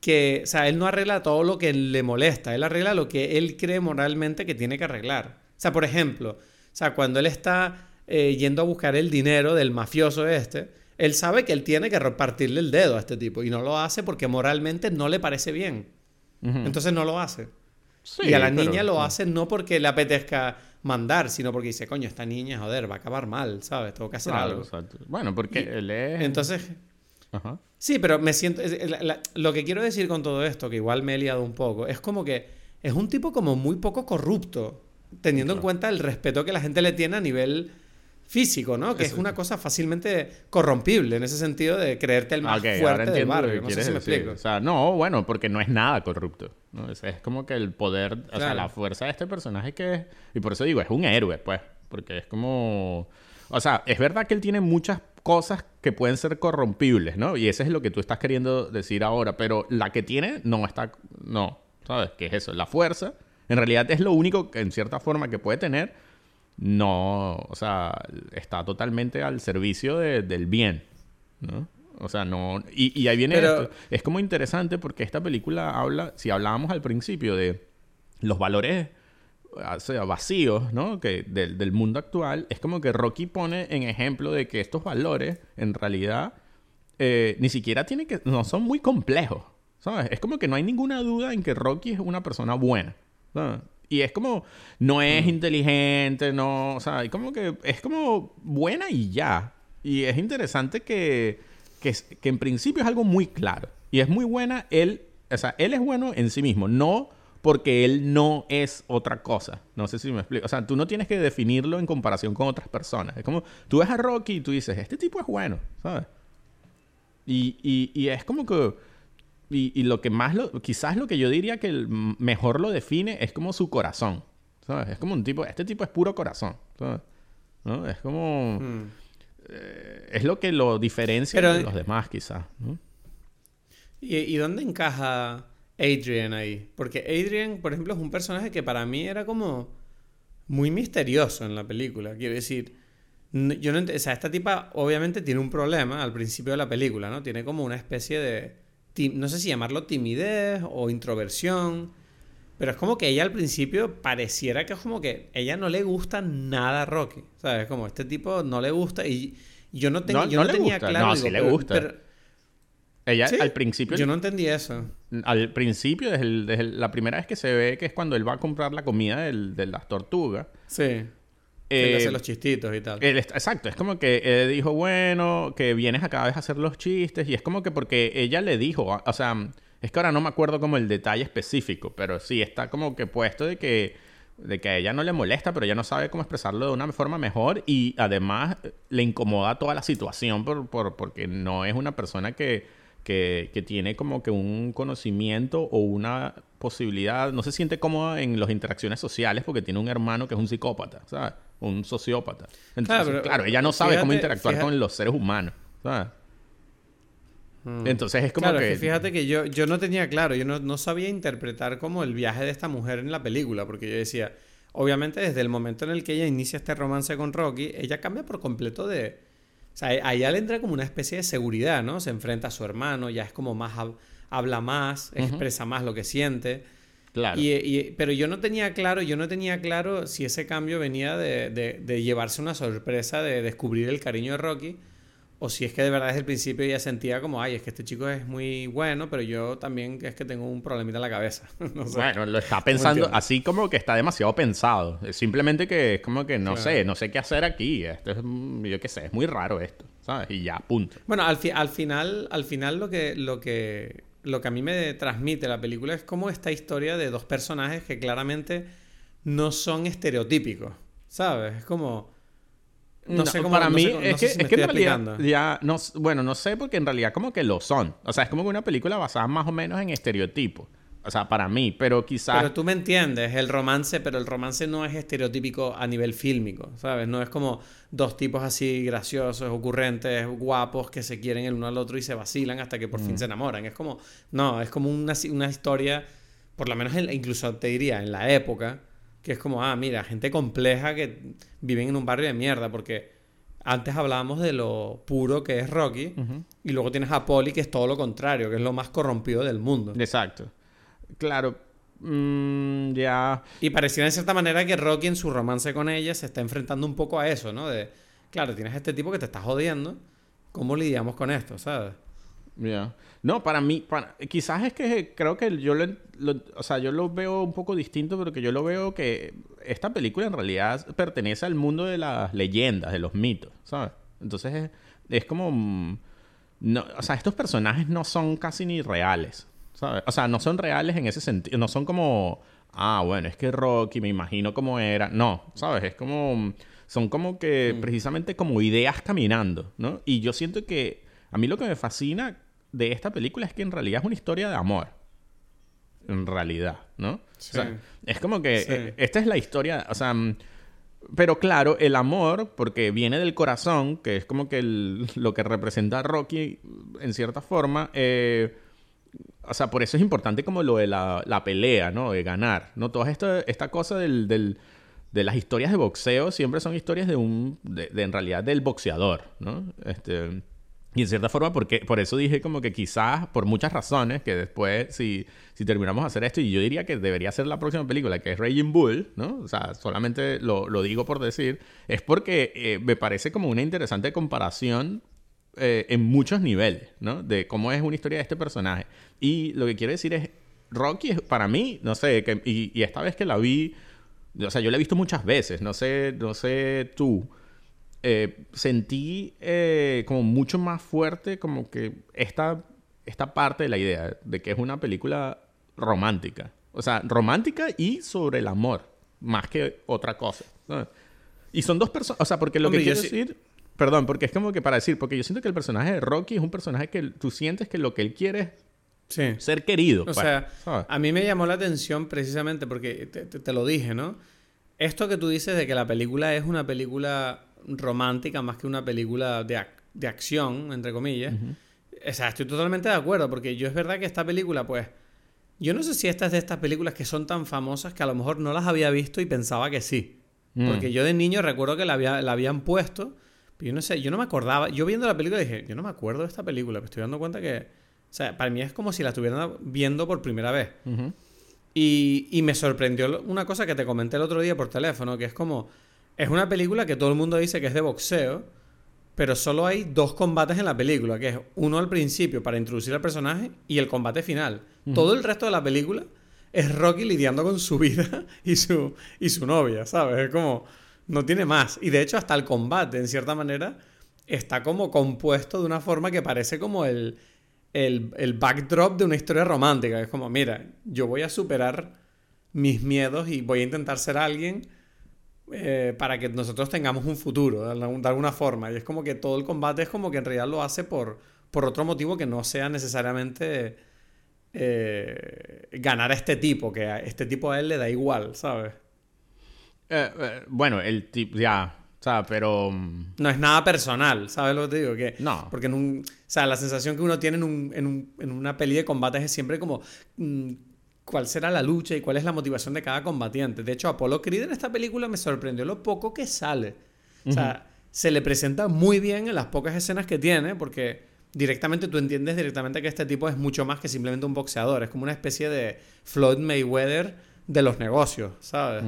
que. O sea, él no arregla todo lo que le molesta, él arregla lo que él cree moralmente que tiene que arreglar. O sea, por ejemplo, o sea, cuando él está eh, yendo a buscar el dinero del mafioso este, él sabe que él tiene que repartirle el dedo a este tipo y no lo hace porque moralmente no le parece bien. Uh -huh. Entonces no lo hace. Sí, y a la pero, niña lo hace no porque le apetezca mandar, sino porque dice, coño, esta niña, joder, va a acabar mal, ¿sabes? Tengo que hacer claro, algo. Exacto. Bueno, porque y, él es... Entonces... Sí, pero me siento... La, la, lo que quiero decir con todo esto, que igual me he liado un poco, es como que es un tipo como muy poco corrupto, teniendo claro. en cuenta el respeto que la gente le tiene a nivel físico, ¿no? Que Eso. es una cosa fácilmente corrompible en ese sentido de creerte el más okay, fuerte del barrio. No sé si me explico. O sea, no, bueno, porque no es nada corrupto. ¿no? Es, es, como que el poder, claro. o sea, la fuerza de este personaje que es... Y por eso digo, es un héroe, pues. Porque es como... O sea, es verdad que él tiene muchas cosas que pueden ser corrompibles, ¿no? Y eso es lo que tú estás queriendo decir ahora. Pero la que tiene no está... No, ¿sabes? ¿Qué es eso? La fuerza. En realidad es lo único que en cierta forma que puede tener no, o sea, está totalmente al servicio de, del bien, ¿no? O sea, no... Y, y ahí viene Pero... esto. Es como interesante porque esta película habla, si hablábamos al principio de los valores o sea, vacíos, ¿no? Que del, del mundo actual, es como que Rocky pone en ejemplo de que estos valores, en realidad, eh, ni siquiera tienen que... No son muy complejos, ¿sabes? Es como que no hay ninguna duda en que Rocky es una persona buena, ¿sabes? Y es como, no es mm. inteligente, no, o sea, como que es como buena y ya. Y es interesante que, que, que, en principio es algo muy claro. Y es muy buena él, o sea, él es bueno en sí mismo, no porque él no es otra cosa. No sé si me explico. O sea, tú no tienes que definirlo en comparación con otras personas. Es como, tú ves a Rocky y tú dices, este tipo es bueno, ¿sabes? Y, y, y es como que y, y, lo que más, lo, quizás lo que yo diría que el mejor lo define es como su corazón. ¿Sabes? Es como un tipo, este tipo es puro corazón. ¿sabes? ¿No? Es como... Mm. Eh, es lo que lo diferencia Pero, de los demás, quizás. ¿no? ¿Y, ¿Y dónde encaja Adrian ahí? Porque Adrian, por ejemplo, es un personaje que para mí era como muy misterioso en la película. Quiero decir, yo no o sea, esta tipa obviamente tiene un problema al principio de la película, ¿no? Tiene como una especie de no sé si llamarlo timidez o introversión, pero es como que ella al principio pareciera que es como que ella no le gusta nada a Rocky, ¿sabes? Como este tipo no le gusta y yo no, ten, no, yo no, no tenía gusta. claro. No, sí le gusta. Pero, ella ¿Sí? al principio... Yo no entendí eso. Al principio, desde, el, desde, la primera vez que se ve, que es cuando él va a comprar la comida del, de las tortugas. Sí Que eh, hace los chistitos y tal. él exacto, es como que él dijo, bueno, que vienes a vez a hacer los chistes, y es como que porque ella le dijo, o sea, es que ahora no me acuerdo como el detalle específico, pero sí está como que puesto de que, de que a ella no le molesta, pero ella no sabe cómo expresarlo de una forma mejor, y además le incomoda toda la situación por, por- porque no es una persona que, que, que tiene como que un conocimiento o una posibilidad, no se siente cómoda en las interacciones sociales porque tiene un hermano que es un psicópata, ¿sabes? Un sociópata. Entonces, pero- claro, ella no sabe cómo interactuar fíjate- con los seres humanos, ¿sabes? Entonces es como Mm. Claro, que... que fíjate que yo, yo no tenía claro, yo no, no sabía interpretar como el viaje de esta mujer en la película, porque yo decía, obviamente desde el momento en el que ella inicia este romance con Rocky, ella cambia por completo de... O sea, a ella le entra como una especie de seguridad, ¿no? Se enfrenta a su hermano, ya es como más... hab- habla más, expresa más lo que siente. Claro. Y, y- pero yo no tenía claro, yo no tenía claro si ese cambio venía de, de- de llevarse una sorpresa de descubrir el cariño de Rocky o si es que de verdad desde el principio ella sentía como, ay, es que este chico es muy bueno, pero yo también es que tengo un problemita en la cabeza. [laughs] no sé. Bueno, lo está pensando así como que está demasiado pensado. Es Simplemente que es como que no Claro. sé, no sé qué hacer aquí. Esto es, mm, yo qué sé, es muy raro esto, ¿sabes? Y ya, punto. Bueno, al, fi- al final, al final lo que, lo que, lo que a mí me transmite la película es como esta historia de dos personajes que claramente no son estereotípicos, ¿sabes? Es como... No, sé cómo para no mí sé- no es que, si es que en realidad ya no bueno no sé porque en realidad como que lo son o sea es como que una película basada más o menos en estereotipos o sea para mí pero quizás Pero tú me entiendes, el romance, pero el romance no es estereotípico a nivel fílmico, ¿sabes? No es como dos tipos así graciosos, ocurrentes, guapos que se quieren el uno al otro y se vacilan hasta que por Mm. fin se enamoran. Es como, no, es como una, una historia, por lo menos en- incluso te diría en la época, que es como, ah, mira, gente compleja que viven en un barrio de mierda, porque antes hablábamos de lo puro que es Rocky y luego tienes a Polly que es todo lo contrario, que es lo más corrompido del mundo. exacto claro mm, ya Y pareciera en cierta manera que Rocky en su romance con ella se está enfrentando un poco a eso, ¿no? De, claro, tienes a este tipo que te está jodiendo, ¿cómo lidiamos con esto, sabes? Ya. No, para mí, para- quizás es que creo que yo lo, lo- o sea, yo lo veo un poco distinto, pero que yo lo veo que esta película en realidad pertenece al mundo de las leyendas, de los mitos, ¿sabes? Entonces es, es como, mm, no, o sea, estos personajes no son casi ni reales, ¿sabes? O sea, no son reales en ese sentido, no son como, ah, bueno, es que Rocky, me imagino cómo era, no, ¿sabes? Es como, mm, son como que precisamente como ideas caminando, ¿no? Y yo siento que a mí lo que me fascina de esta película es que en realidad es una historia de amor. En realidad, ¿no? Sí. O sea, es como que Sí. eh, esta es la historia, o sea, mm, pero claro, el amor, porque viene del corazón, que es como que el- lo que representa a Rocky en cierta forma, eh, o sea, por eso es importante como lo de la, la pelea, ¿no? De ganar, ¿no? Toda esta, esta cosa del, del- de las historias de boxeo siempre son historias de un, de, de en realidad del boxeador, ¿no? Este, y en cierta forma, porque, por eso dije como que quizás, por muchas razones, que después, si, si terminamos de hacer esto, y yo diría que debería ser la próxima película, que es Raging Bull, ¿no? O sea, solamente lo, lo digo por decir, es porque eh, me parece como una interesante comparación eh, en muchos niveles, ¿no? De cómo es una historia de este personaje. Y lo que quiero decir es, Rocky, para mí, no sé, que, y, y esta vez que la vi, o sea, yo la he visto muchas veces, no sé, no sé tú, eh, sentí eh, como mucho más fuerte como que esta, esta parte de la idea de que es una película romántica. O sea, romántica y sobre el amor, más que otra cosa. Y son dos personas, o sea, porque lo Hombre, que quiero decir, perdón, porque es como que para decir, porque yo siento que el personaje de Rocky es un personaje que tú sientes que lo que él quiere es Sí. ser querido. O pues, sea, ¿sabes? a mí me llamó la atención precisamente porque te, te- te lo dije, ¿no? Esto que tú dices de que la película es una película romántica más que una película de, ac- de acción, entre comillas. O sea, estoy totalmente de acuerdo porque yo es verdad que esta película, pues, yo no sé si esta es de estas películas que son tan famosas que a lo mejor no las había visto y pensaba que sí. Mm. Porque yo de niño recuerdo que la, había, la habían puesto, pero yo no sé, yo no me acordaba. Yo viendo la película dije, yo no me acuerdo de esta película, me estoy dando cuenta que, o sea, para mí es como si la estuvieran viendo por primera vez. Y, y me sorprendió una cosa que te comenté el otro día por teléfono, que es como, es una película que todo el mundo dice que es de boxeo, pero solo hay dos combates en la película, que es uno al principio para introducir al personaje y el combate final. Todo el resto de la película es Rocky lidiando con su vida [laughs] y su, y su novia, ¿sabes? Es como, no tiene más. Y de hecho hasta el combate, en cierta manera, está como compuesto de una forma que parece como el, el, backdrop de una historia romántica. Es como, mira, yo voy a superar mis miedos y voy a intentar ser alguien eh, para que nosotros tengamos un futuro, de, alguna forma. Y es como que todo el combate es como que en realidad lo hace por, por otro motivo que no sea necesariamente eh, ganar a este tipo, que a este tipo a él le da igual, ¿sabes? Eh, bueno, el tipo, ya, o sea, pero... Mm, no es nada personal, ¿sabes lo que te digo? Que, no. Porque en un... O sea, la sensación que uno tiene en, un, en, un, en una peli de combates es siempre como... Mm, ¿Cuál será la lucha y cuál es la motivación de cada combatiente? De hecho, Apollo Creed en esta película me sorprendió lo poco que sale. O sea, se le presenta muy bien en las pocas escenas que tiene, porque directamente tú entiendes directamente que este tipo es mucho más que simplemente un boxeador. Es como una especie de Floyd Mayweather de los negocios, ¿sabes?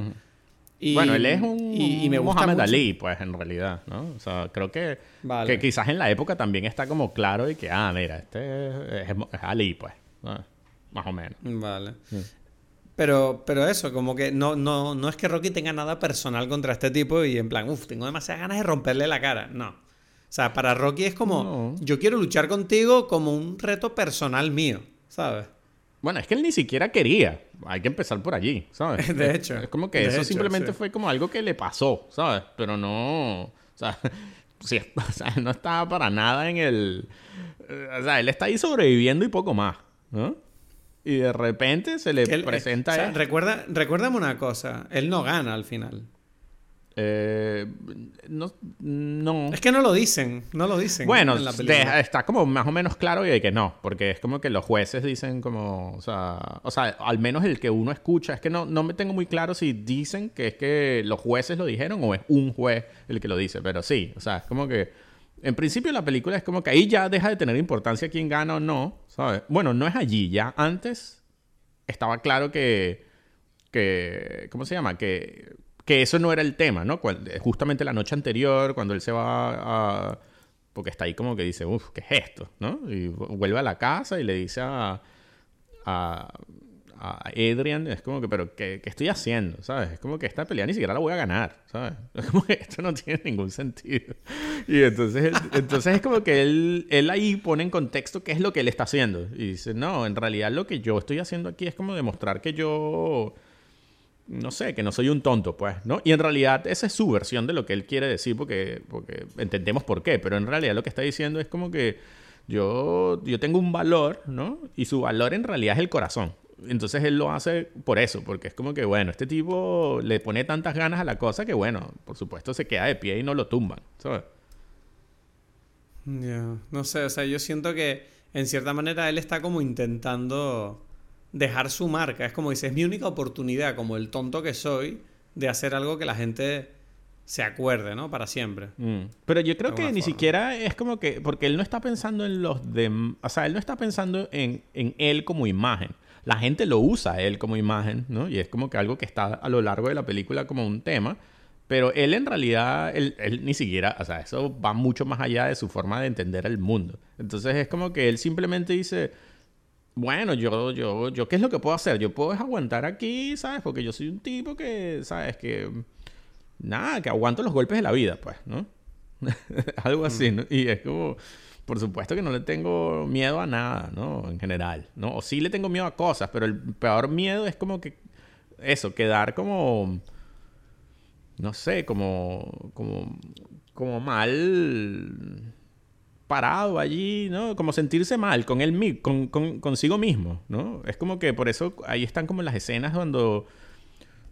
bueno, él es un y, me Muhammad Ali, pues, en realidad, ¿no? O sea, creo que, que quizás en la época también está como claro y que, ah, mira, este es, Ali, pues, más o menos. Vale. Pero, pero eso, como que no, no, no es que Rocky tenga nada personal contra este tipo y en plan, uff, tengo demasiadas ganas de romperle la cara. No. O sea, para Rocky es como, yo quiero luchar contigo como un reto personal mío, ¿sabes? Bueno, es que él ni siquiera quería. Hay que empezar por allí, ¿sabes? [laughs] De hecho. Es como que eso simplemente fue como algo que le pasó, ¿sabes? Pero no. O sea, [laughs] [laughs] o sea, no estaba para nada en el. O sea, él está ahí sobreviviendo y poco más, ¿no? Y de repente se le presenta. O sea, recuerda, recuérdame una cosa: él no gana al final. Eh, no, no. Es que no lo dicen, no lo dicen. Bueno, está como más o menos claro de que no, porque es como que los jueces dicen como, o sea, o sea, al menos el que uno escucha, es que no, no me tengo muy claro si dicen que es que los jueces lo dijeron o es un juez el que lo dice, pero sí, o sea, es como que, en principio la película es como que ahí ya deja de tener importancia quién gana o no, ¿sabes? Bueno, no es allí, ya antes estaba claro que, que, ¿cómo se llama? Que que eso no era el tema, ¿no? justamente la noche anterior, cuando él se va a... Porque está ahí como que dice, uff, ¿qué es esto? ¿No? Y vuelve a la casa y le dice a, a Adrian, es como que, pero ¿qué, ¿qué, estoy haciendo? ¿Sabes? Es como que esta pelea ni siquiera la voy a ganar, ¿sabes? [laughs] Es como que esto no tiene ningún sentido. [laughs] Y entonces, entonces es como que él, él ahí pone en contexto qué es lo que él está haciendo. Y dice, no, en realidad lo que yo estoy haciendo aquí es como demostrar que yo no sé, que no soy un tonto, pues, ¿no? Y en realidad esa es su versión de lo que él quiere decir, porque, porque entendemos por qué, pero en realidad lo que está diciendo es como que yo, yo tengo un valor, ¿no? Y su valor en realidad es el corazón. Entonces él lo hace por eso, porque es como que, bueno, este tipo le pone tantas ganas a la cosa que, bueno, por supuesto se queda de pie y no lo tumban, ¿sabes? Ya, no sé, o sea, yo siento que en cierta manera él está como intentando dejar su marca. Es como dice, es mi única oportunidad, como el tonto que soy, de hacer algo que la gente se acuerde, ¿no? Para siempre. Mm. Pero yo creo que ni siquiera es como que, porque él no está pensando en los de, o sea, él no está pensando en, en él como imagen. La gente lo usa a él como imagen, ¿no? Y es como que algo que está a lo largo de la película como un tema. Pero él en realidad, él, él, ni siquiera, o sea, eso va mucho más allá de su forma de entender el mundo. Entonces es como que él simplemente dice, bueno, yo, yo, yo, ¿qué es lo que puedo hacer? Yo puedo aguantar aquí, ¿sabes? Porque yo soy un tipo que, ¿sabes? Que, nada, que aguanto los golpes de la vida, pues, ¿no? [laughs] Algo así, ¿no? Y es como, por supuesto que no le tengo miedo a nada, ¿no? En general, ¿no? O sí le tengo miedo a cosas, pero el peor miedo es como que, eso, quedar como, no sé, como, como, como mal parado allí, ¿no? Como sentirse mal con él, con, con, consigo mismo, ¿no? Es como que por eso ahí están como las escenas cuando...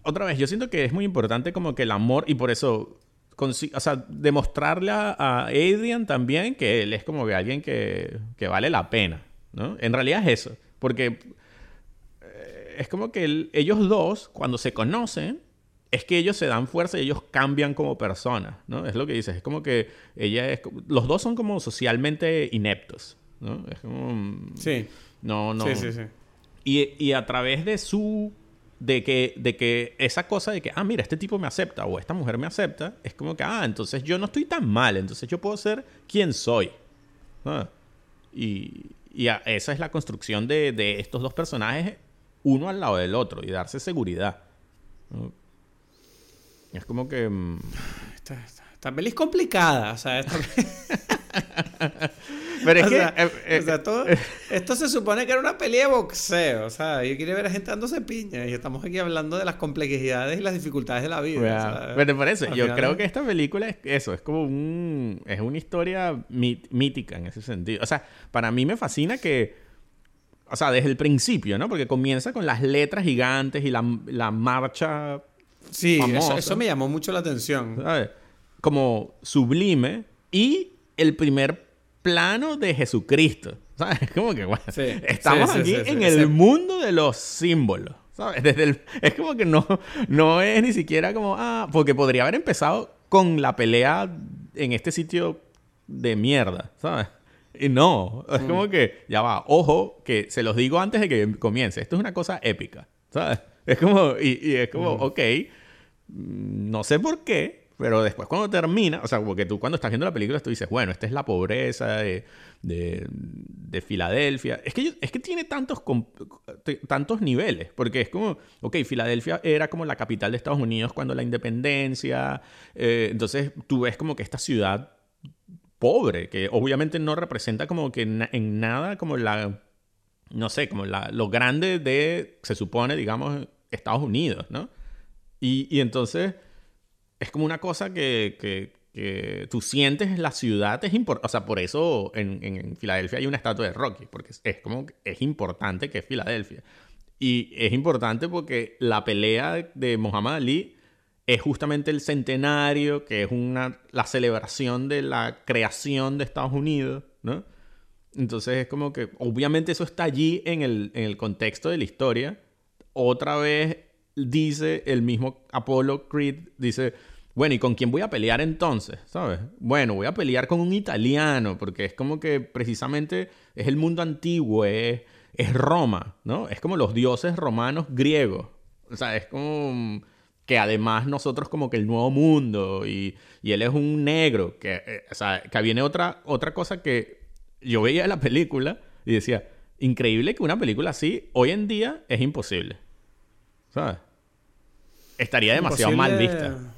Otra vez, yo siento que es muy importante como que el amor, y por eso, o sea, demostrarle a Adrian también que él es como que alguien que, que vale la pena, ¿no? En realidad es eso, porque eh, es como que ellos dos, cuando se conocen, es que ellos se dan fuerza y ellos cambian como personas, ¿no? Es lo que dices, es como que ella es... Los dos son como socialmente ineptos, ¿no? Es como... Sí. No, no. Sí, sí, sí. Y, y a través de su... De que, de que esa cosa de que, ah, mira, este tipo me acepta o esta mujer me acepta, es como que, ah, entonces yo no estoy tan mal, entonces yo puedo ser quien soy. Y, y esa es la construcción de, de, estos dos personajes, uno al lado del otro, y darse seguridad. Es como que... mm, Esta, esta- esta peli es complicada. O sea, esta- [laughs] [laughs] Pero es o que... sea, eh, eh, o sea, todo- esto se supone que era una peli de boxeo. O sea, yo quería ver a gente dándose piña. Y estamos aquí hablando de las complejidades y las dificultades de la vida. Pero por eso, al yo final creo que esta película es eso, es como un... Es una historia mítica en ese sentido. O sea, para mí me fascina que... O sea, desde el principio, ¿no? Porque comienza con las letras gigantes y la, la marcha, Sí, eso me llamó mucho la atención. ¿sabes? Como sublime y el primer plano de Jesucristo. ¿Sabes? Como que, bueno, Sí, estamos sí, aquí sí, en el mundo de los símbolos. ¿Sabes? Desde el- es como que no, no es ni siquiera como, ah, porque podría haber empezado con la pelea en este sitio de mierda, ¿sabes? Y no, es Mm. como que, ya va, ojo, que se los digo antes de que comience, esto es una cosa épica, ¿sabes? Es como, y, y es como, ok, mm, no sé por qué, pero después cuando termina, o sea, porque tú cuando estás viendo la película tú dices, bueno, esta es la pobreza de, de, de Filadelfia. Es que, es que tiene tantos, tantos niveles, porque es como, ok, Filadelfia era como la capital de Estados Unidos cuando la independencia, eh, entonces tú ves como que esta ciudad pobre, que obviamente no representa como que na- en nada como la, no sé, como la, lo grande de, se supone, digamos, Estados Unidos, ¿no? Y, y entonces es como una cosa que, que, que tú sientes la ciudad es importante. O sea, por eso en, en- Filadelfia hay una estatua de Rocky, porque es, es como es importante que es Filadelfia. Y es importante porque la pelea de Muhammad Ali es justamente el centenario, que es una, la celebración de la creación de Estados Unidos, ¿no? Entonces es como que, obviamente eso está allí en el, en el contexto de la historia. Otra vez dice el mismo Apollo Creed, dice, bueno, ¿y con quién voy a pelear entonces? ¿Sabes? Bueno, voy a pelear con un italiano, porque es como que precisamente es el mundo antiguo, es, es Roma, ¿no? Es como los dioses romanos griegos. O sea, es como que además nosotros como que el nuevo mundo y, y él es un negro, que, eh, o sea, que viene otra, otra cosa que yo veía la película y decía, increíble que una película así hoy en día es imposible. ¿Sabes? Estaría demasiado mal vista.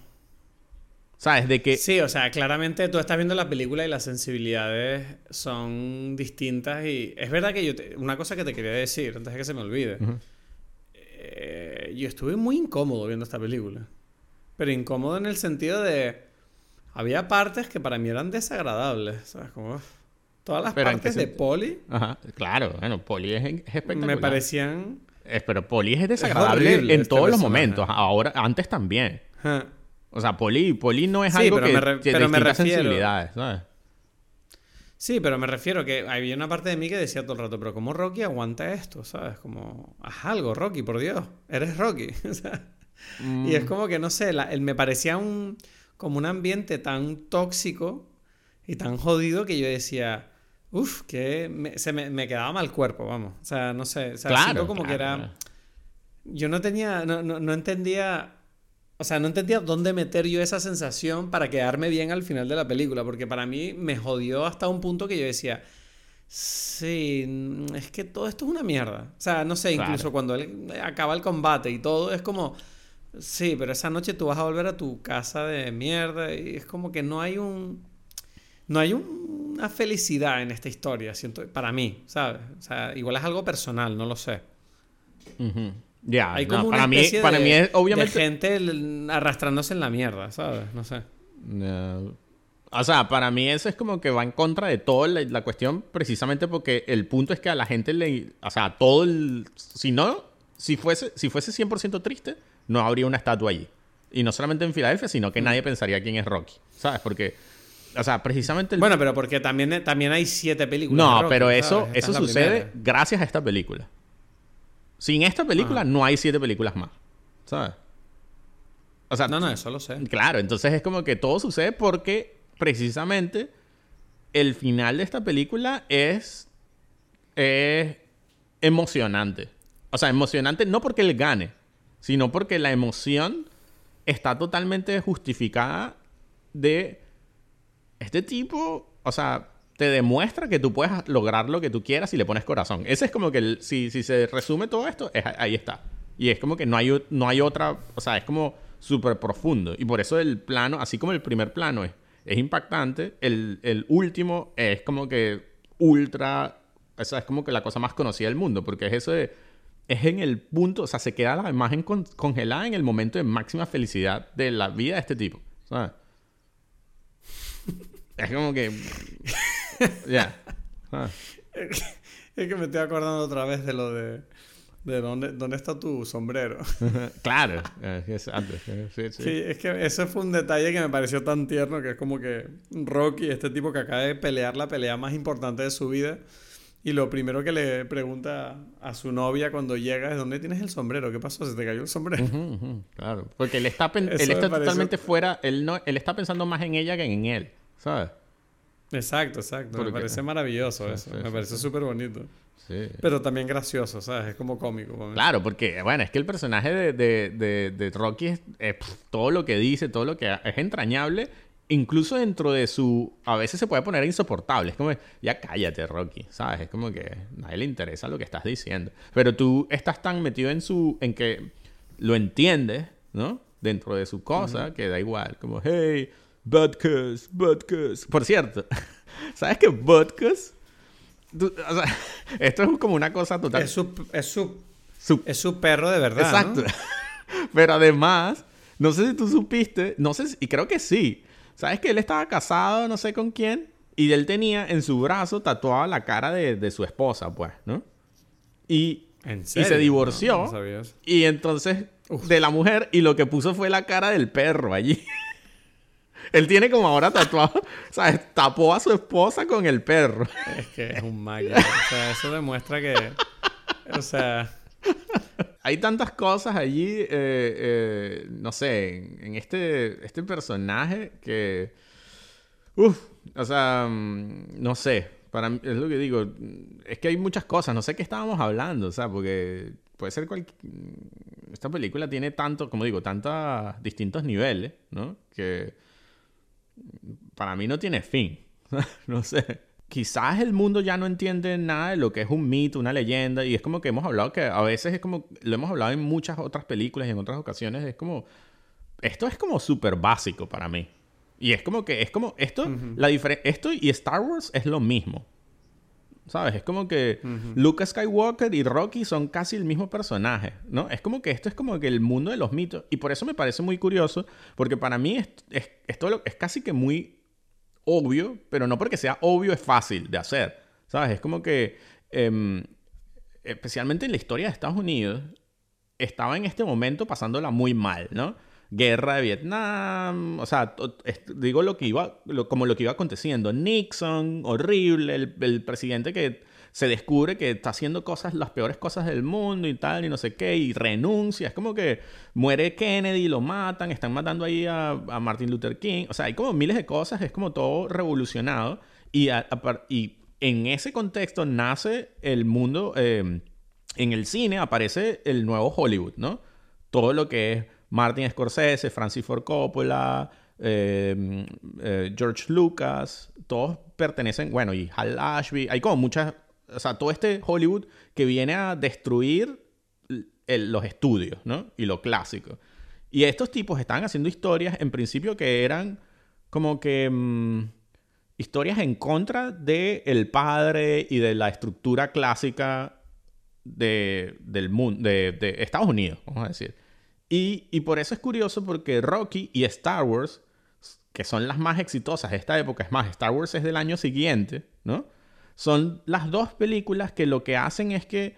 ¿Sabes? De que... Sí, o sea, claramente tú estás viendo la película y las sensibilidades son distintas y es verdad que yo te- una cosa que te quería decir antes de que se me olvide. Eh, yo estuve muy incómodo viendo esta película. Pero incómodo en el sentido de había partes que para mí eran desagradables, ¿sabes? Como todas las Pero ¿en qué partes de? Poli Ajá, claro, bueno, Poli es, es espectacular. me parecían Es- pero Poli es desagradable horrible en este todos los personaje. momentos. Ahora, antes también. ja. O sea, Poli, Poli no es Sí, algo pero que me re- que pero me distintas refiero- sensibilidades, ¿sabes? Sí, pero me refiero que había una parte de mí que decía todo el rato, pero ¿cómo Rocky aguanta esto? ¿Sabes? Como, haz algo, Rocky, por Dios, eres Rocky. [laughs] Y es como que, no sé, la- el- me parecía un, como un ambiente tan tóxico y tan jodido que yo decía, uff, que me, se me, me quedaba mal cuerpo, vamos. O sea, no sé, o sea, Claro, como que era... Yo no tenía, no, no, no entendía... O sea, no entendía dónde meter yo esa sensación para quedarme bien al final de la película, porque para mí me jodió hasta un punto que yo decía, sí, mm, es que todo esto es una mierda. O sea, no sé, Claro. incluso cuando él acaba el combate y todo, es como, sí, pero esa noche tú vas a volver a tu casa de mierda y es como que no hay un... No hay un- una felicidad en esta historia, siento, para mí, ¿sabes? O sea, igual es algo personal, no lo sé. Ujú. Ya, Hay no, para mí, para de, mí es de obviamente gente arrastrándose en la mierda, ¿sabes? No sé. O sea, para mí eso es como que va en contra de toda la, la cuestión, precisamente porque el punto es que a la gente le. O sea, todo el. Si no, si fuese, si fuese 100% triste, no habría una estatua allí. Y no solamente en Filadelfia, sino Mm. que nadie pensaría quién es Rocky. ¿Sabes? Porque. O sea, precisamente. el- Bueno, pero porque también, también hay siete películas. de no, Rocky, pero ¿sabes? eso, Esta eso sucede gracias a esta película. Sin esta película, Ajá. no hay siete películas más. ¿Sabes? O sea, No, no, eso lo sé. Claro, entonces es como que todo sucede porque precisamente el final de esta película es, es emocionante. O sea, emocionante no porque él gane, sino porque la emoción está totalmente justificada de este tipo, o sea, te demuestra que tú puedes lograr lo que tú quieras si le pones corazón. Ese es como que, el- si, si se resume todo esto, es- ahí está. Y es como que no hay, o- no hay otra, o sea, es como súper profundo. Y por eso el plano, así como el primer plano es, es impactante, el, el último es como que ultra, esa es como que la cosa más conocida del mundo, porque es eso de, es en el punto, o sea, se queda la imagen con- congelada en el momento de máxima felicidad de la vida de este tipo, ¿sabes? Es como que, ya, ¿sabes? Es que me estoy acordando otra vez de lo de... De dónde, dónde está tu sombrero. [laughs] claro, eh, exacto, eh, sí, sí. Sí, es que ese fue un detalle que me pareció tan tierno, que es como que Rocky, este tipo que acaba de pelear la pelea más importante de su vida, y lo primero que le pregunta a su novia cuando llega es ¿dónde tienes el sombrero? ¿Qué pasó? ¿Se te cayó el sombrero? Ujú, ujú, claro, porque él está, [laughs] él está pareció- totalmente fuera, él, no, él está pensando más en ella que en él, ¿sabes? Exacto, exacto. Porque- Me parece maravilloso Sí, eso. sí, me sí, parece súper bonito. Sí. Pero también gracioso, ¿sabes? Es como cómico. para mí. Claro, porque, bueno, es que el personaje de, de, de, de Rocky es, eh, pf, todo lo que dice, todo lo que es entrañable, incluso dentro de su... A veces se puede poner insoportable. Es como, ya cállate, Rocky, ¿sabes? Es como que a nadie le interesa lo que estás diciendo. Pero tú estás tan metido en su... en que lo entiendes, ¿no? Dentro de su cosa, que da igual. Como, hey, Butkus, Butkus. Por cierto, [laughs] ¿sabes que Butkus... o sea, [laughs] esto es como una cosa total... Es su, es, su, su- es su perro de verdad. Exacto. ¿no? [laughs] Pero además, no sé si tú supiste, no sé, si- y creo que sí. ¿Sabes que él estaba casado, no sé con quién? Y él tenía en su brazo tatuada la cara de, de su esposa, pues, ¿no? Y, ¿En y serio? se divorció. No, no y entonces, Uf. de la mujer, y lo que puso fue la cara del perro allí. Él tiene como ahora tatuado, [laughs] ¿sabes? Tapó a su esposa con el perro. Es que es un mago. O sea, eso demuestra que... O sea... Hay tantas cosas allí, eh, eh, no sé, en, este, este personaje que... Uf, o sea, mm, no sé, para mí, es lo que digo, es que hay muchas cosas, no sé qué estábamos hablando, o sea, porque puede ser cualquier... Esta película tiene tanto, como digo, tantos distintos niveles, ¿no? Que para mí no tiene fin, [laughs] no sé. Quizás el mundo ya no entiende nada de lo que es un mito, una leyenda, y es como que hemos hablado que a veces es como, lo hemos hablado en muchas otras películas y en otras ocasiones, es como, esto es como súper básico para mí. Y es como que, es como, esto, la diferen- esto y Star Wars es lo mismo. ¿Sabes? Es como que Luke Skywalker y Rocky son casi el mismo personaje, ¿no? Es como que esto es como que el mundo de los mitos. Y por eso me parece muy curioso, porque para mí es, es, lo- es casi que muy obvio, pero no porque sea obvio es fácil de hacer. ¿Sabes? Es como que, em, especialmente en la historia de Estados Unidos, estaba en este momento pasándola muy mal, ¿no? Guerra de Vietnam, o sea, digo lo que iba, como lo que iba aconteciendo. Nixon, horrible, el, presidente que se descubre que está haciendo cosas, las peores cosas del mundo y tal, y no sé qué, y renuncia. Es como que muere Kennedy, lo matan, están matando ahí a, Martin Luther King. O sea, hay como miles de cosas, es como todo revolucionado. Y en ese contexto nace el mundo, eh, en el cine aparece el nuevo Hollywood, ¿no? Todo lo que es Martin Scorsese, Francis Ford Coppola, eh, eh, George Lucas, todos pertenecen, bueno, y Hal Ashby, hay como muchas, o sea, todo este Hollywood que viene a destruir los estudios, ¿no? Y lo clásico. Y estos tipos estaban haciendo historias, en principio, que eran como que mm, historias en contra del el padre y de la estructura clásica de, del mundo, de Estados Unidos, vamos a decir. Y, y por eso es curioso porque Rocky y Star Wars, que son las más exitosas de esta época, es más, Star Wars es del año siguiente, ¿no? Son las dos películas que lo que hacen es que,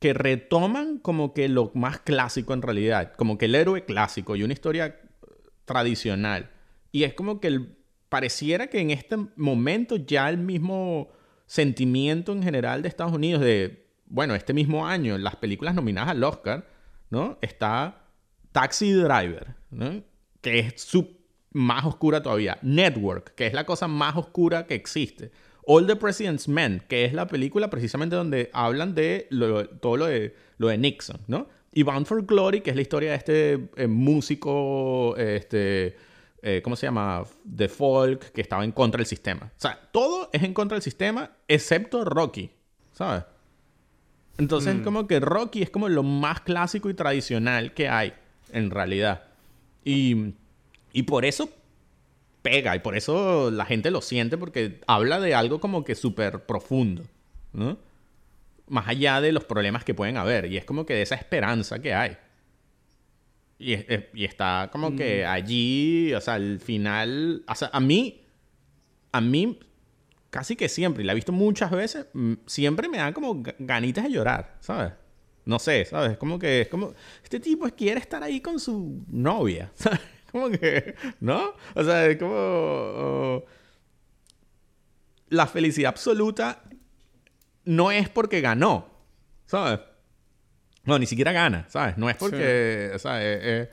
que retoman como que lo más clásico en realidad, como que el héroe clásico y una historia tradicional. Y es como que el- pareciera que en este momento ya el mismo sentimiento en general de Estados Unidos de, bueno, este mismo año, las películas nominadas al Oscar, ¿no? Está Taxi Driver, ¿no? Que es su más oscura todavía. Network, que es la cosa más oscura que existe. All the President's Men, que es la película precisamente donde hablan de lo- todo lo de, lo de Nixon, ¿no? Y Bound for Glory, que es la historia de este eh, músico, este, eh, ¿cómo se llama? De folk, que estaba en contra del sistema. O sea, todo es en contra del sistema, excepto Rocky, ¿sabes? Entonces, como que Rocky es como lo más clásico y tradicional que hay, en realidad. Y, y por eso pega y por eso la gente lo siente porque habla de algo como que súper profundo, ¿no? Más allá de los problemas que pueden haber y es como que de esa esperanza que hay. Y, y está como que Mm. allí, o sea, al final, o sea, a mí, a mí casi que siempre, y la he visto muchas veces, mm, siempre me dan como ga- ganitas de llorar, ¿sabes? No sé, ¿sabes? Como que es como, este tipo quiere estar ahí con su novia, [laughs] ¿sabes? Como que, ¿no? O sea, es como... oh, la felicidad absoluta no es porque ganó, ¿sabes? No, ni siquiera gana, ¿sabes? No es porque, eh, eh,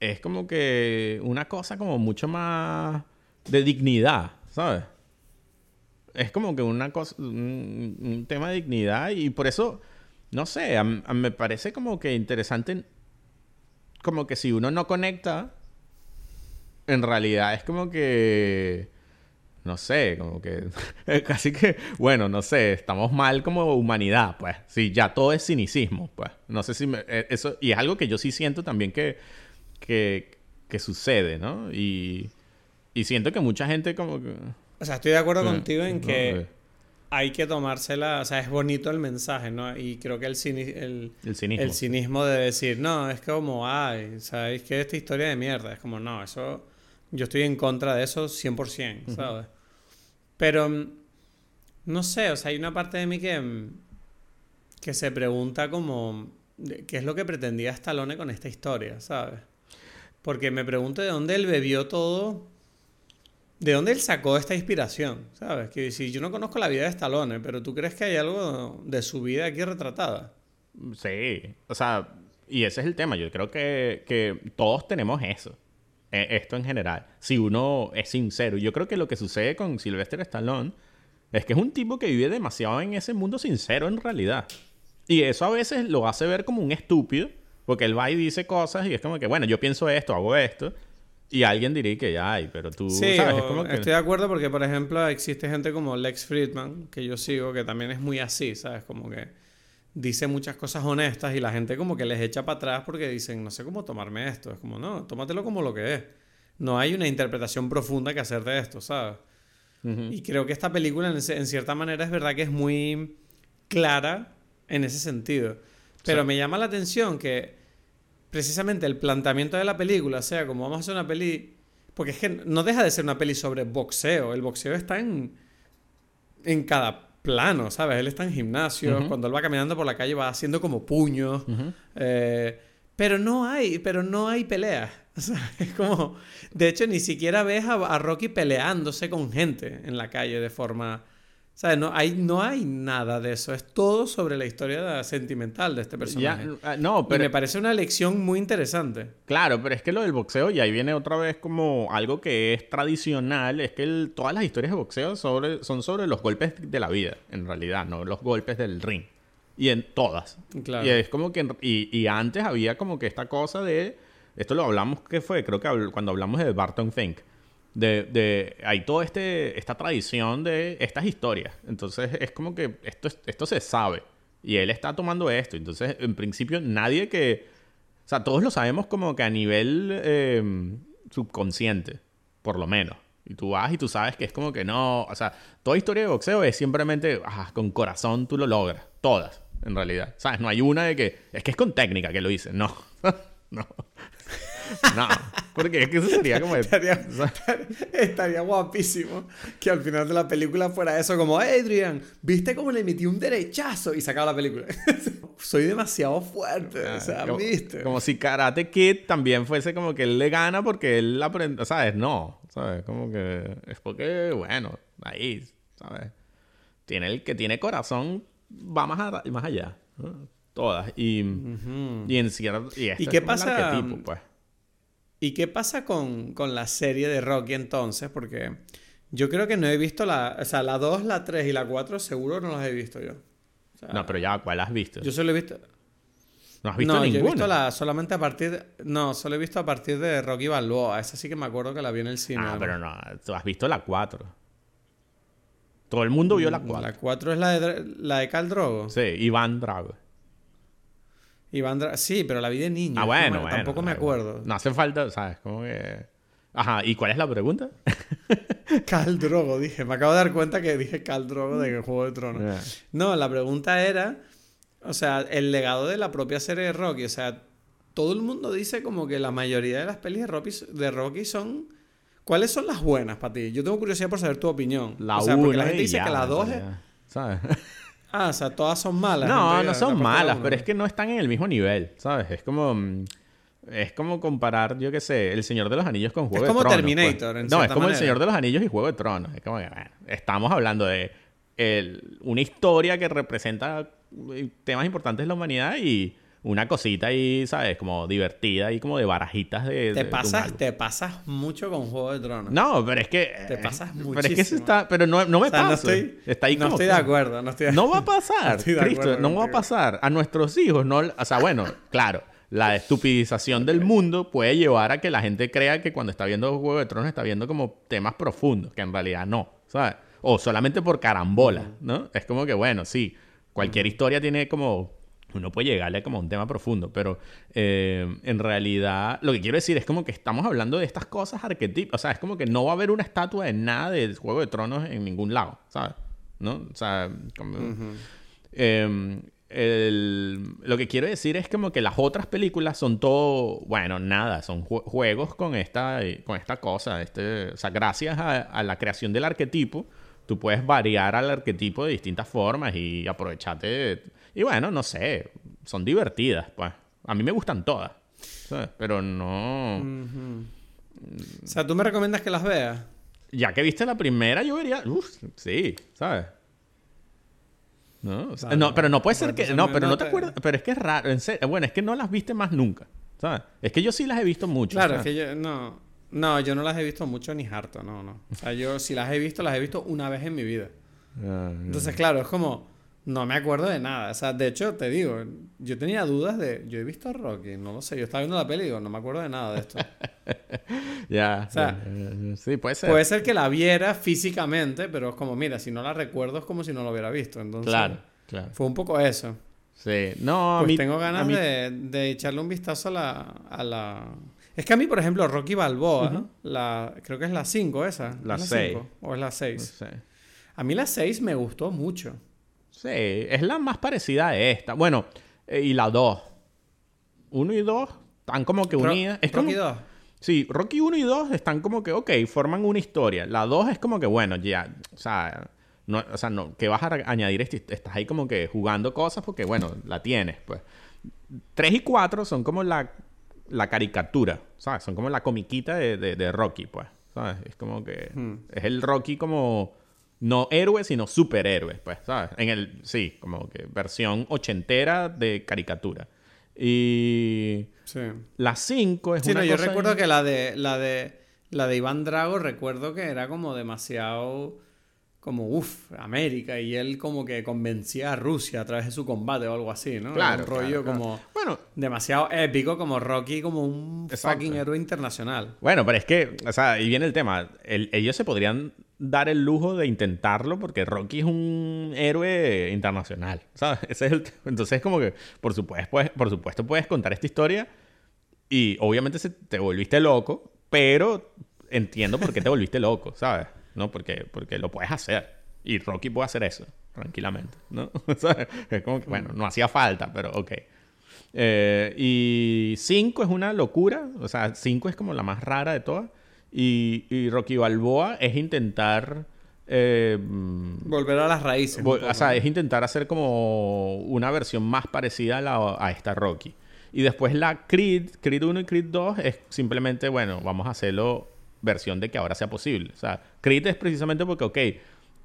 es como que una cosa como mucho más de dignidad, ¿sabes? Es como que una cosa, un, un tema de dignidad y por eso, no sé, a m- a- me parece como que interesante, como que si uno no conecta, en realidad es como que, no sé, como que, [laughs] casi que, bueno, no sé, estamos mal como humanidad, pues, sí, ya todo es cinicismo, pues, no sé si me- eh, eso, y es algo que yo sí siento también que, que, que sucede, ¿no? Y, y siento que mucha gente como que... O sea, estoy de acuerdo Eh, contigo en que eh, hay que tomársela, o sea, es bonito el mensaje, ¿no? Y creo que el, cini- el, El cinismo. el cinismo de decir, no, es como, ay, ¿sabes que esta historia de mierda? Es como, no, eso, yo estoy en contra de eso 100%, ¿sabes? Pero, mm, no sé, o sea, hay una parte de mí que, mm, que se pregunta como, ¿qué es lo que pretendía Stallone con esta historia, ¿sabes? Porque me pregunto de dónde él bebió todo, de dónde él sacó esta inspiración, ¿sabes? Que si yo no conozco la vida de Stallone, pero tú crees que hay algo de su vida aquí retratada. Sí, o sea, y ese es el tema. Yo creo que, que todos tenemos eso. eh, Esto en general. Si uno es sincero. Yo creo que lo que sucede con Sylvester Stallone es que es un tipo que vive demasiado en ese mundo sincero en realidad. Y eso a veces lo hace ver como un estúpido. Porque él va y dice cosas y es como que, bueno, yo pienso esto, hago esto. Y alguien diría que, ay, pero tú, Sí, ¿sabes? Es o- como que... estoy de acuerdo porque, por ejemplo, existe gente como Lex Friedman, que yo sigo, que también es muy así, ¿sabes? Como que dice muchas cosas honestas y la gente como que les echa para atrás porque dicen, no sé cómo tomarme esto. Es como, no, tómatelo como lo que es. No hay una interpretación profunda que hacer de esto, ¿sabes? Ujú. Y creo que esta película, en, en cierta manera, es verdad que es muy clara en ese sentido. Pero Sí. me llama la atención que precisamente el planteamiento de la película sea como vamos a hacer una peli. Porque es que no deja de ser una peli sobre boxeo. El boxeo está en, en cada plano, ¿sabes? Él está en gimnasio. Cuando él va caminando por la calle va haciendo como puños. Eh, pero no hay, pero no hay peleas. [laughs] O sea, es como. De hecho, ni siquiera ves a, a Rocky peleándose con gente en la calle de forma. ¿Sabes? No hay, no hay nada de eso. Es todo sobre la historia sentimental de este personaje. ah, no, Y pero... me parece una lección muy interesante. Claro, pero es que lo del boxeo, y ahí viene otra vez como algo que es tradicional, es que el- todas las historias de boxeo sobre, son sobre los golpes de la vida, en realidad, no los golpes del ring. Y en todas. Claro. Y es como que... en- Y, y antes había como que esta cosa de... Esto lo hablamos, ¿qué fue? Creo que cuando hablamos de Barton Fink. De, de... Hay toda este, esta tradición de estas historias. Entonces es como que esto, es- esto se sabe. Y él está tomando esto. Entonces, en principio, nadie que... O sea, todos lo sabemos como que a nivel eh, subconsciente, por lo menos. Y tú vas y tú sabes que es como que no... O sea, toda historia de boxeo es simplemente ah, con corazón tú lo logras. Todas, en realidad. ¿Sabes? No hay una de que... Es que es con técnica que lo dicen. No. [laughs] no. No. Porque es que eso sería como... [laughs] Estaría, [laughs] estaría guapísimo que al final de la película fuera eso como, "Hey, Adrian, ¿viste cómo le metí un derechazo? Y sacaba la película. [laughs] Soy demasiado fuerte, o sea, Ah, como, ¿viste? como si Karate Kid también fuese como que él le gana porque él aprende, ¿sabes? No, ¿sabes? Como que es porque, bueno, ahí, ¿sabes? Tiene el que tiene corazón, va más, a- más allá. ¿no? Todas. Y, y en cierto... Y, ¿Y es qué pasa, pues. ¿Y qué pasa con, con la serie de Rocky entonces? Porque yo creo que no he visto la... O sea, la 2, la 3 y la 4 seguro no las he visto yo. O sea, No, pero ya, ¿cuál has visto? Yo solo he visto... ¿No has visto no, yo he ninguna? visto la solamente a partir... de- no, solo he visto a partir de Rocky Balboa. Esa sí que me acuerdo que la vi en el cine. Ah, ¿no? pero no, tú has visto la 4. Todo el mundo vio la 4. La 4 es la de, la de Khal Drogo. Sí, Iván Drago. Iván Drago. Sí, pero la vi de niño. Ah, no bueno, me- bueno. Tampoco me acuerdo. No hace falta, ¿sabes? Como que... Ajá, ¿y cuál es la pregunta? [laughs] Cal Drogo, dije. Me acabo de dar cuenta que dije Cal Drogo de Juego de Tronos. Yeah. No, la pregunta era, o sea, el legado de la propia serie de Rocky. O sea, todo el mundo dice como que la mayoría de las pelis de Rocky, de Rocky son... ¿Cuáles son las buenas para ti? Yo tengo curiosidad por saber tu opinión. La o sea, porque la gente dice ya, que la en 2 es... realidad, ¿Sabes? [laughs] Ah, o sea, todas son malas. No, no son malas, pero es que no están en el mismo nivel, ¿sabes? Es como... mm, Es como comparar, yo qué sé, El Señor de los Anillos con Juego Es como de Tronos. Terminator, pues. en No, es como El. Señor de los Anillos y Juego de Tronos. Es como que, bueno, estamos hablando de el- una historia que representa eh, temas importantes de la humanidad y una cosita ahí, ¿sabes? Como divertida y como de barajitas de... Te de pasas, te pasas mucho con Juego de Tronos. No, pero es que... Te pasas Pero es que eso muchísimo. está... Pero no, no me O sea, pasa. no estoy, está ahí no como estoy de acuerdo. No, estoy de- no va a pasar, [laughs] Estoy de Cristo, acuerdo no va a pasar. A nuestros hijos, no, o sea, bueno, claro, la estupidización del mundo puede llevar a que la gente crea que cuando está viendo Juego de Tronos está viendo como temas profundos, que en realidad no, ¿sabes? O solamente por carambola, ¿no? Es como que, bueno, sí, cualquier historia tiene como... Uno puede llegarle como a un tema profundo, pero eh, en realidad lo que quiero decir es como que estamos hablando de estas cosas arquetípicas. O sea, es como que no va a haber una estatua de nada del Juego de Tronos en ningún lado, ¿sabes? ¿No? O sea, como... Eh, el- lo que quiero decir es como que las otras películas son todo, bueno, nada, son ju- juegos con esta, con esta cosa. Este, o sea, gracias a, a la creación del arquetipo, tú puedes variar al arquetipo de distintas formas y aprovecharte. de- y bueno, no sé, son divertidas, pues. A mí me gustan todas, ¿sabes? pero no... O sea, ¿tú me recomiendas que las veas? Ya que viste la primera, yo vería, uff, sí, ¿sabes? No, O sea, Vale, no, pero no puede ser que. No, pero no te acuerdas. Pero es que es raro. En serio. Bueno, es que no las viste más nunca. ¿Sabes? Es que yo sí las he visto mucho. Claro, es que yo no, no, yo no las he visto mucho ni harto, no, no. O sea, yo si las he visto, las he visto una vez en mi vida. Ah, Entonces, claro, es como no me acuerdo de nada. O sea, de hecho, te digo, yo tenía dudas de yo he visto a Rocky, no lo sé, yo estaba viendo la peli y digo, no me acuerdo de nada de esto. [laughs] ya. o sea, sí, puede ser. Puede ser que la viera físicamente, pero es como, mira, si no la recuerdo es como si no lo hubiera visto. Entonces, claro, claro. fue un poco eso. Sí. No, a Pues mí. tengo a ganas mí- de, de echarle un vistazo a la, a la... Es que a mí, por ejemplo, Rocky Balboa, la, creo que es la 5 esa. La ¿Es seis. cinco? ¿O es la no 6? sé. A mí la 6 me gustó mucho. Sí, es la más parecida a esta. Bueno, eh, y la 2. 1 y 2 están como que Ro- unidas. Es Rocky como- 2. Sí, Rocky 1 y 2 están como que, ok, forman una historia. La 2 es como que, bueno, ya, o sea, no, o sea, no, que vas a añadir, Est- estás ahí como que jugando cosas porque, bueno, la tienes, pues. 3 y 4 son como la, la caricatura, ¿sabes? Son como la comiquita de, de- de Rocky, pues, ¿sabes? Es como que Hmm. es el Rocky como no héroe, sino superhéroe, pues, ¿sabes? En el, sí, como que versión ochentera de caricatura. Y Sí. la 5 es Sí, una no, yo cosa recuerdo que la de, la de la de Iván Drago, recuerdo que era como demasiado como uff, América, y él como que convencía a Rusia a través de su combate o algo así, ¿no? Era Claro, un rollo claro, claro. como Bueno, demasiado épico, como Rocky, como un Exacto. fucking héroe internacional. bueno, pero es que, o sea, ahí viene el tema. El- ellos se podrían dar el lujo de intentarlo porque Rocky es un héroe internacional, [laughs] ¿sabes? Ese es el Entonces, como que, por supuesto, pues, por supuesto, puedes contar esta historia y obviamente se- te volviste loco, pero entiendo por qué te volviste loco, ¿sabes? ¿No? Porque, porque lo puedes hacer. Y Rocky puede hacer eso, tranquilamente, ¿no? [laughs] Es como que, bueno, no hacía falta, pero ok. Eh, y 5 es una locura, o sea, 5 es como la más rara de todas. Y, y Rocky Balboa es intentar... eh, Volver a las raíces. o sea, es intentar hacer como una versión más parecida a, la- a esta Rocky. Y después la Creed, Creed 1 y Creed 2 es simplemente, bueno, vamos a hacerlo versión de que ahora sea posible. O sea, Creed es precisamente porque, ok,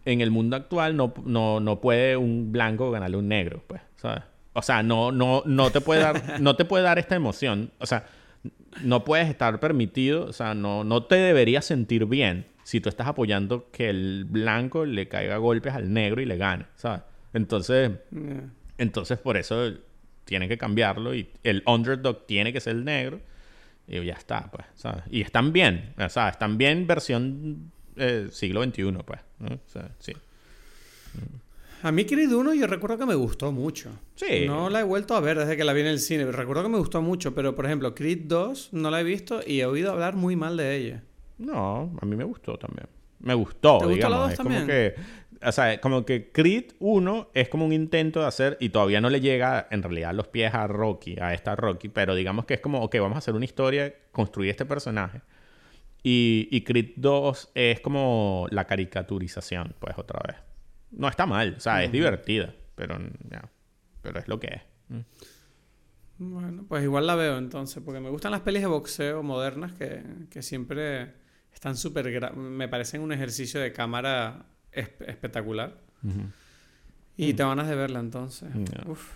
en el mundo actual no, no, no puede un blanco ganarle a un negro, pues, ¿sabes? O sea, no, no, no, te puede dar, no te puede dar esta emoción. O sea, no puedes estar permitido, o sea, no, no te deberías sentir bien si tú estás apoyando que el blanco le caiga golpes al negro y le gane, ¿sabes? Entonces, Yeah. entonces por eso tienen que cambiarlo y el underdog tiene que ser el negro y ya está, pues, ¿sabes? Y están bien, sea, están bien versión eh, siglo XXI, pues, ¿no? O sea, sí. A mí Creed 1 yo recuerdo que me gustó mucho. Sí. No la he vuelto a ver desde que la vi en el cine. Recuerdo que me gustó mucho, pero por ejemplo, Creed 2 no la he visto y he oído hablar muy mal de ella. No, a mí me gustó también. Me gustó, ¿Te gustó la digamos. es como que, o sea, como que Creed 1 es como un intento de hacer, y todavía no le llega en realidad los pies a Rocky, a esta Rocky, pero digamos que es como, ok, vamos a hacer una historia, construir este personaje. Y, y Creed 2 es como la caricaturización, pues otra vez. No está mal, o sea, es divertida, pero, ya, pero es lo que es. Mm. Bueno, pues igual la veo entonces, porque me gustan las pelis de boxeo modernas que, que siempre están súper... Me parecen un ejercicio de cámara espe- espectacular. Y te ganas de verla entonces. Uf.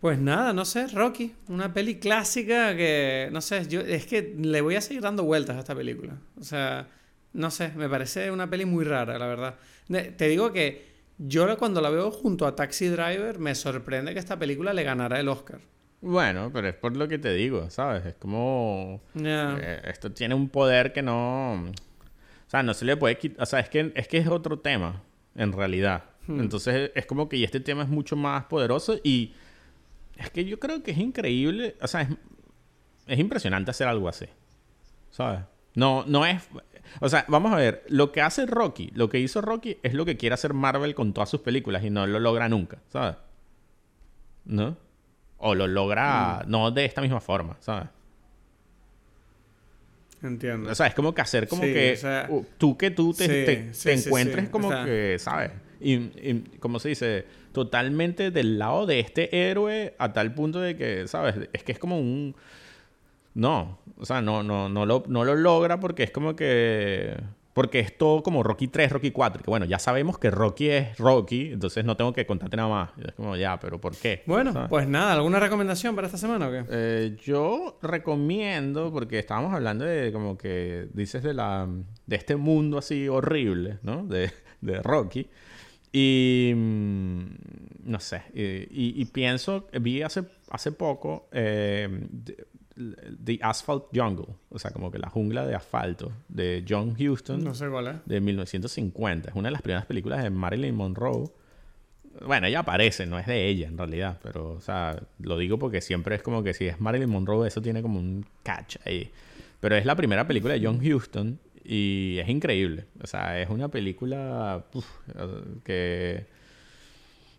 Pues nada, no sé, Rocky, una peli clásica que, no sé, yo es que le voy a seguir dando vueltas a esta película. O sea, no sé, me parece una peli muy rara, la verdad. Te digo que yo cuando la veo junto a Taxi Driver me sorprende que esta película le ganara el Oscar. Bueno, pero es por lo que te digo, ¿sabes? Es como... Eh, esto tiene un poder que no. O sea, no se le puede quitar. O sea, es que, es que es otro tema, en realidad. Hmm. Entonces, es como que y este tema es mucho más poderoso y. Es que yo creo que es increíble. O sea, es, es impresionante hacer algo así. ¿Sabes? No, no es. O sea, vamos a ver. Lo que hace Rocky, lo que hizo Rocky es lo que quiere hacer Marvel con todas sus películas y no lo logra nunca, ¿sabes? ¿No? O lo logra no de esta misma forma, ¿sabes? Entiendo. O sea, es como que hacer como Sí, que o sea, uh, tú que tú te, sí, te- sí, te sí, encuentres como O sea- que, ¿sabes? Y, y, ¿cómo se dice? Totalmente del lado de este héroe a tal punto de que, ¿sabes? Es que es como un... No, o sea, no, no, no, lo, no lo logra porque es como que... Porque es todo como Rocky 3, Rocky 4. Que bueno, ya sabemos que Rocky es Rocky, entonces no tengo que contarte nada más. Es como, ya, pero ¿por qué? Bueno, ¿Sabes? pues nada, ¿alguna recomendación para esta semana o qué? Eh, yo recomiendo, porque estábamos hablando de como que dices de la de este mundo así horrible, ¿no? De, de Rocky. Y mm, no sé, y, y- y pienso, vi hace, hace poco eh, The, Asphalt Jungle, o sea, como que la jungla de asfalto de John Huston No sé cuál es. de 1950. Es una de las primeras películas de Marilyn Monroe. Bueno, ella aparece, no es de ella en realidad, pero, o sea, lo digo porque siempre es como que si es Marilyn Monroe, eso tiene como un catch ahí. Pero es la primera película de John Huston y es increíble. O sea, es una película uf, que.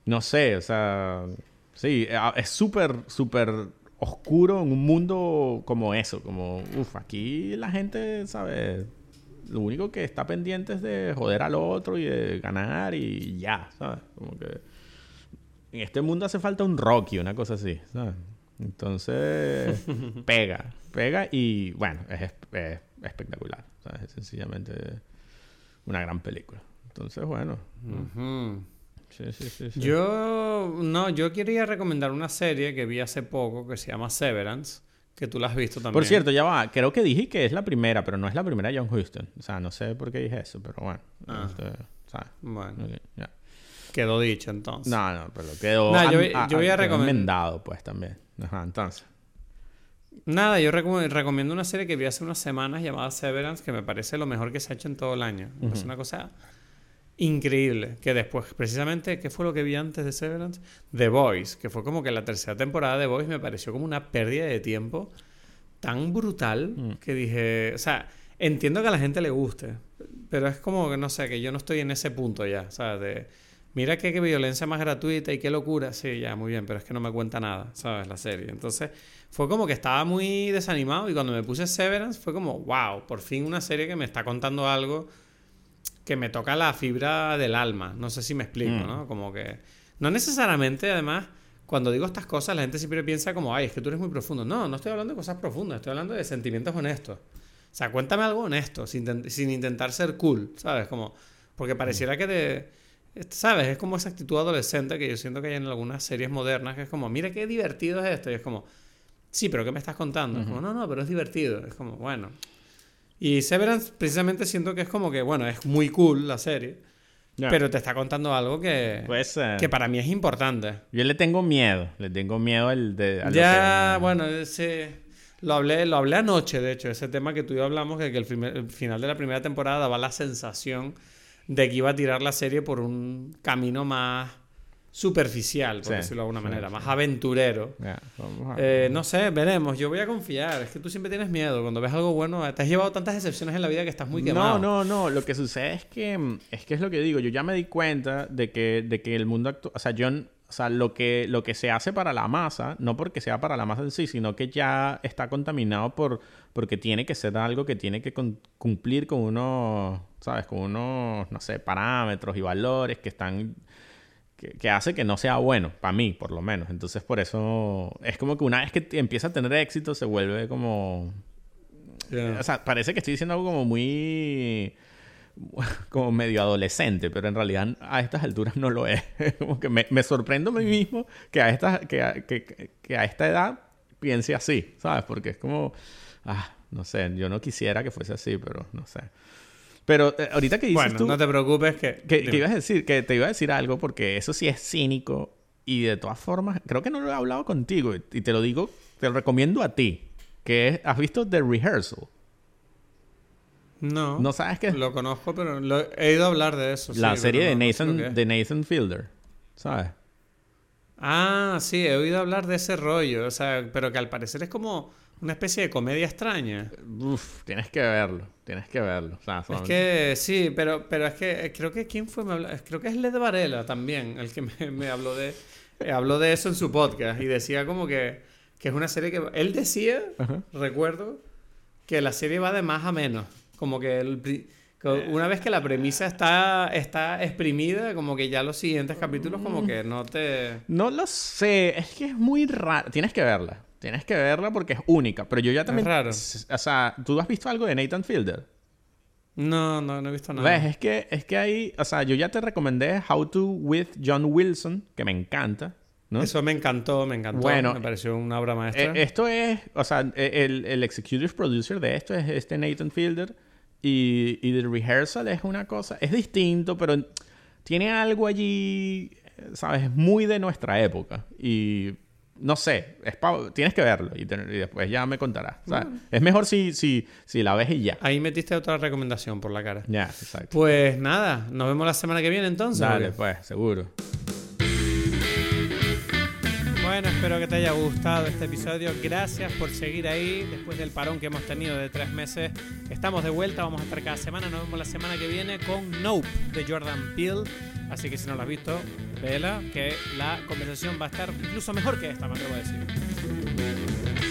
No sé, o sea. Sí, es súper, súper oscuro en un mundo como eso. Como, uff, aquí la gente, ¿sabes? Lo único que está pendiente es de joder al otro y de ganar y ya, ¿sabes? Como que. En este mundo hace falta un Rocky, una cosa así, ¿sabes? Entonces, [laughs] pega, pega y bueno, es, es- es espectacular, ¿sabes? Es sencillamente una gran película. Entonces, bueno. Sí, sí, sí. sí. Yo, no, yo quería recomendar una serie que vi hace poco que se llama Severance, que tú la has visto también. Por cierto, ya va, creo que dije que es la primera, pero no es la primera de John Huston. O sea, no sé por qué dije eso, pero bueno. Ah. este. Bueno, quedó dicho entonces. No, no, pero quedó, No, yo- voy a quedó recomend- enmendado, pues, también. Ajá, entonces. Nada, yo reco- recomiendo una serie que vi hace unas semanas llamada Severance, que me parece lo mejor que se ha hecho en todo el año. Es una cosa increíble. Que después, precisamente, ¿qué fue lo que vi antes de Severance? The Voice, que fue como que la tercera temporada de The Voice me pareció como una pérdida de tiempo tan brutal que dije, o sea, entiendo que a la gente le guste, pero es como que no sé, que yo no estoy en ese punto ya, ¿sabes? De, mira qué, qué violencia más gratuita y qué locura, sí, ya, muy bien, pero es que no me cuenta nada, ¿sabes? La serie. Entonces, fue como que estaba muy desanimado y cuando me puse Severance fue como, wow, por fin una serie que me está contando algo que me toca la fibra del alma. No sé si me explico, Mm. ¿no? Como que... No necesariamente, además, cuando digo estas cosas, la gente siempre piensa como, ay, es que tú eres muy profundo. No, no estoy hablando de cosas profundas, estoy hablando de sentimientos honestos. O sea, cuéntame algo honesto, sin, sin intentar ser cool, ¿sabes? Como, porque pareciera que te... ¿Sabes? Es como esa actitud adolescente que yo siento que hay en algunas series modernas, que es como, mira qué divertido es esto. Y es como, sí, pero ¿qué me estás contando? Es como, no, no, pero es divertido. Es como, bueno. Y Severance precisamente siento que es como que, bueno, es muy cool la serie, pero te está contando algo que, Pues, eh, que para mí es importante. yo le tengo miedo. Le tengo miedo al de... a Ya, que- bueno, ese, lo, hablé, lo hablé anoche, de hecho, ese tema que tú y yo hablamos, que, que el, primer- el final de la primera temporada daba la sensación de que iba a tirar la serie por un camino más superficial, por Sí, decirlo de alguna sí, manera, sí. más aventurero. A- Eh, no sé, veremos. Yo voy a confiar. Es que tú siempre tienes miedo. Cuando ves algo bueno, te has llevado tantas excepciones en la vida que estás muy quemado. No, no, no. Lo que sucede es que mm, es que es lo que digo. Yo ya me di cuenta de que, de que el mundo actual, o sea, yo, o sea, lo que, lo que se hace para la masa, no porque sea para la masa en sí, sino que ya está contaminado por, porque tiene que ser algo que tiene que cumplir con unos, sabes, con unos, no sé, parámetros y valores que están que, que hace que no sea bueno, para mí por lo menos. Entonces por eso es como que una vez que empieza a tener éxito se vuelve como Ya. o sea, parece que estoy diciendo algo como muy. como medio adolescente, pero en realidad a estas alturas no lo es. [laughs] como que me, me sorprendo a mí mismo que a, esta, que, a, que- que a esta edad piense así, ¿sabes? Porque es como. Ah, no sé, yo no quisiera que fuese así, pero no sé. Pero eh, ahorita que dices bueno, tú. no te preocupes que... Que, ibas a decir, que te iba a decir algo porque eso sí es cínico y de todas formas, creo que no lo he hablado contigo y y te lo digo, te lo recomiendo a ti, que es, ¿has visto The Rehearsal? No. ¿No sabes qué? Lo conozco, pero lo- he ido a hablar de eso. La sí, serie de Nathan, de Nathan Fielder, ¿sabes? Ah, sí, he oído hablar de ese rollo. O sea, pero que al parecer es como una especie de comedia extraña. Uf, tienes que verlo, tienes que verlo. O sea, Es son- que sí, pero, pero es que eh, creo que quién fue me habló- creo que es Led Varela también el que me, [laughs] me habló de eh, habló de eso en su podcast y decía como que, que es una serie que él decía, Ajá. recuerdo, que la serie va de más a menos, como que, el Eh. una vez que la premisa está está exprimida, como que ya los siguientes capítulos como que no te No lo sé, es que es muy raro. Tienes que verla, tienes que verla porque es única. Pero yo ya también... raro. s- O sea, ¿tú has visto algo de Nathan Fielder? no, no, no he visto nada. ¿Ves? Es que, es que hay... O sea, yo ya te recomendé How to with John Wilson, que me encanta, ¿no? Eso me encantó, me encantó. Bueno, me pareció una obra maestra. Eh, esto es, o sea, eh, el, el executive producer de esto es este Nathan Fielder y, y The Rehearsal es una cosa, es distinto, pero tiene algo allí, eh, ¿sabes? Es muy de nuestra época y no sé, es pa- tienes que verlo y, te- y después ya me contarás. ¿sabes? Es mejor si, si, si la ves y ya. Ahí metiste otra recomendación por la cara. Ya, exacto. Pues nada, nos vemos la semana que viene entonces. Dale, pues, seguro. Bueno, espero que te haya gustado este episodio. Gracias por seguir ahí después del parón que hemos tenido de tres meses. Estamos de vuelta, vamos a estar cada semana. Nos vemos la semana que viene con Nope de Jordan Peele. Así que si no lo has visto, vela, que la conversación va a estar incluso mejor que esta, me atrevo a decir.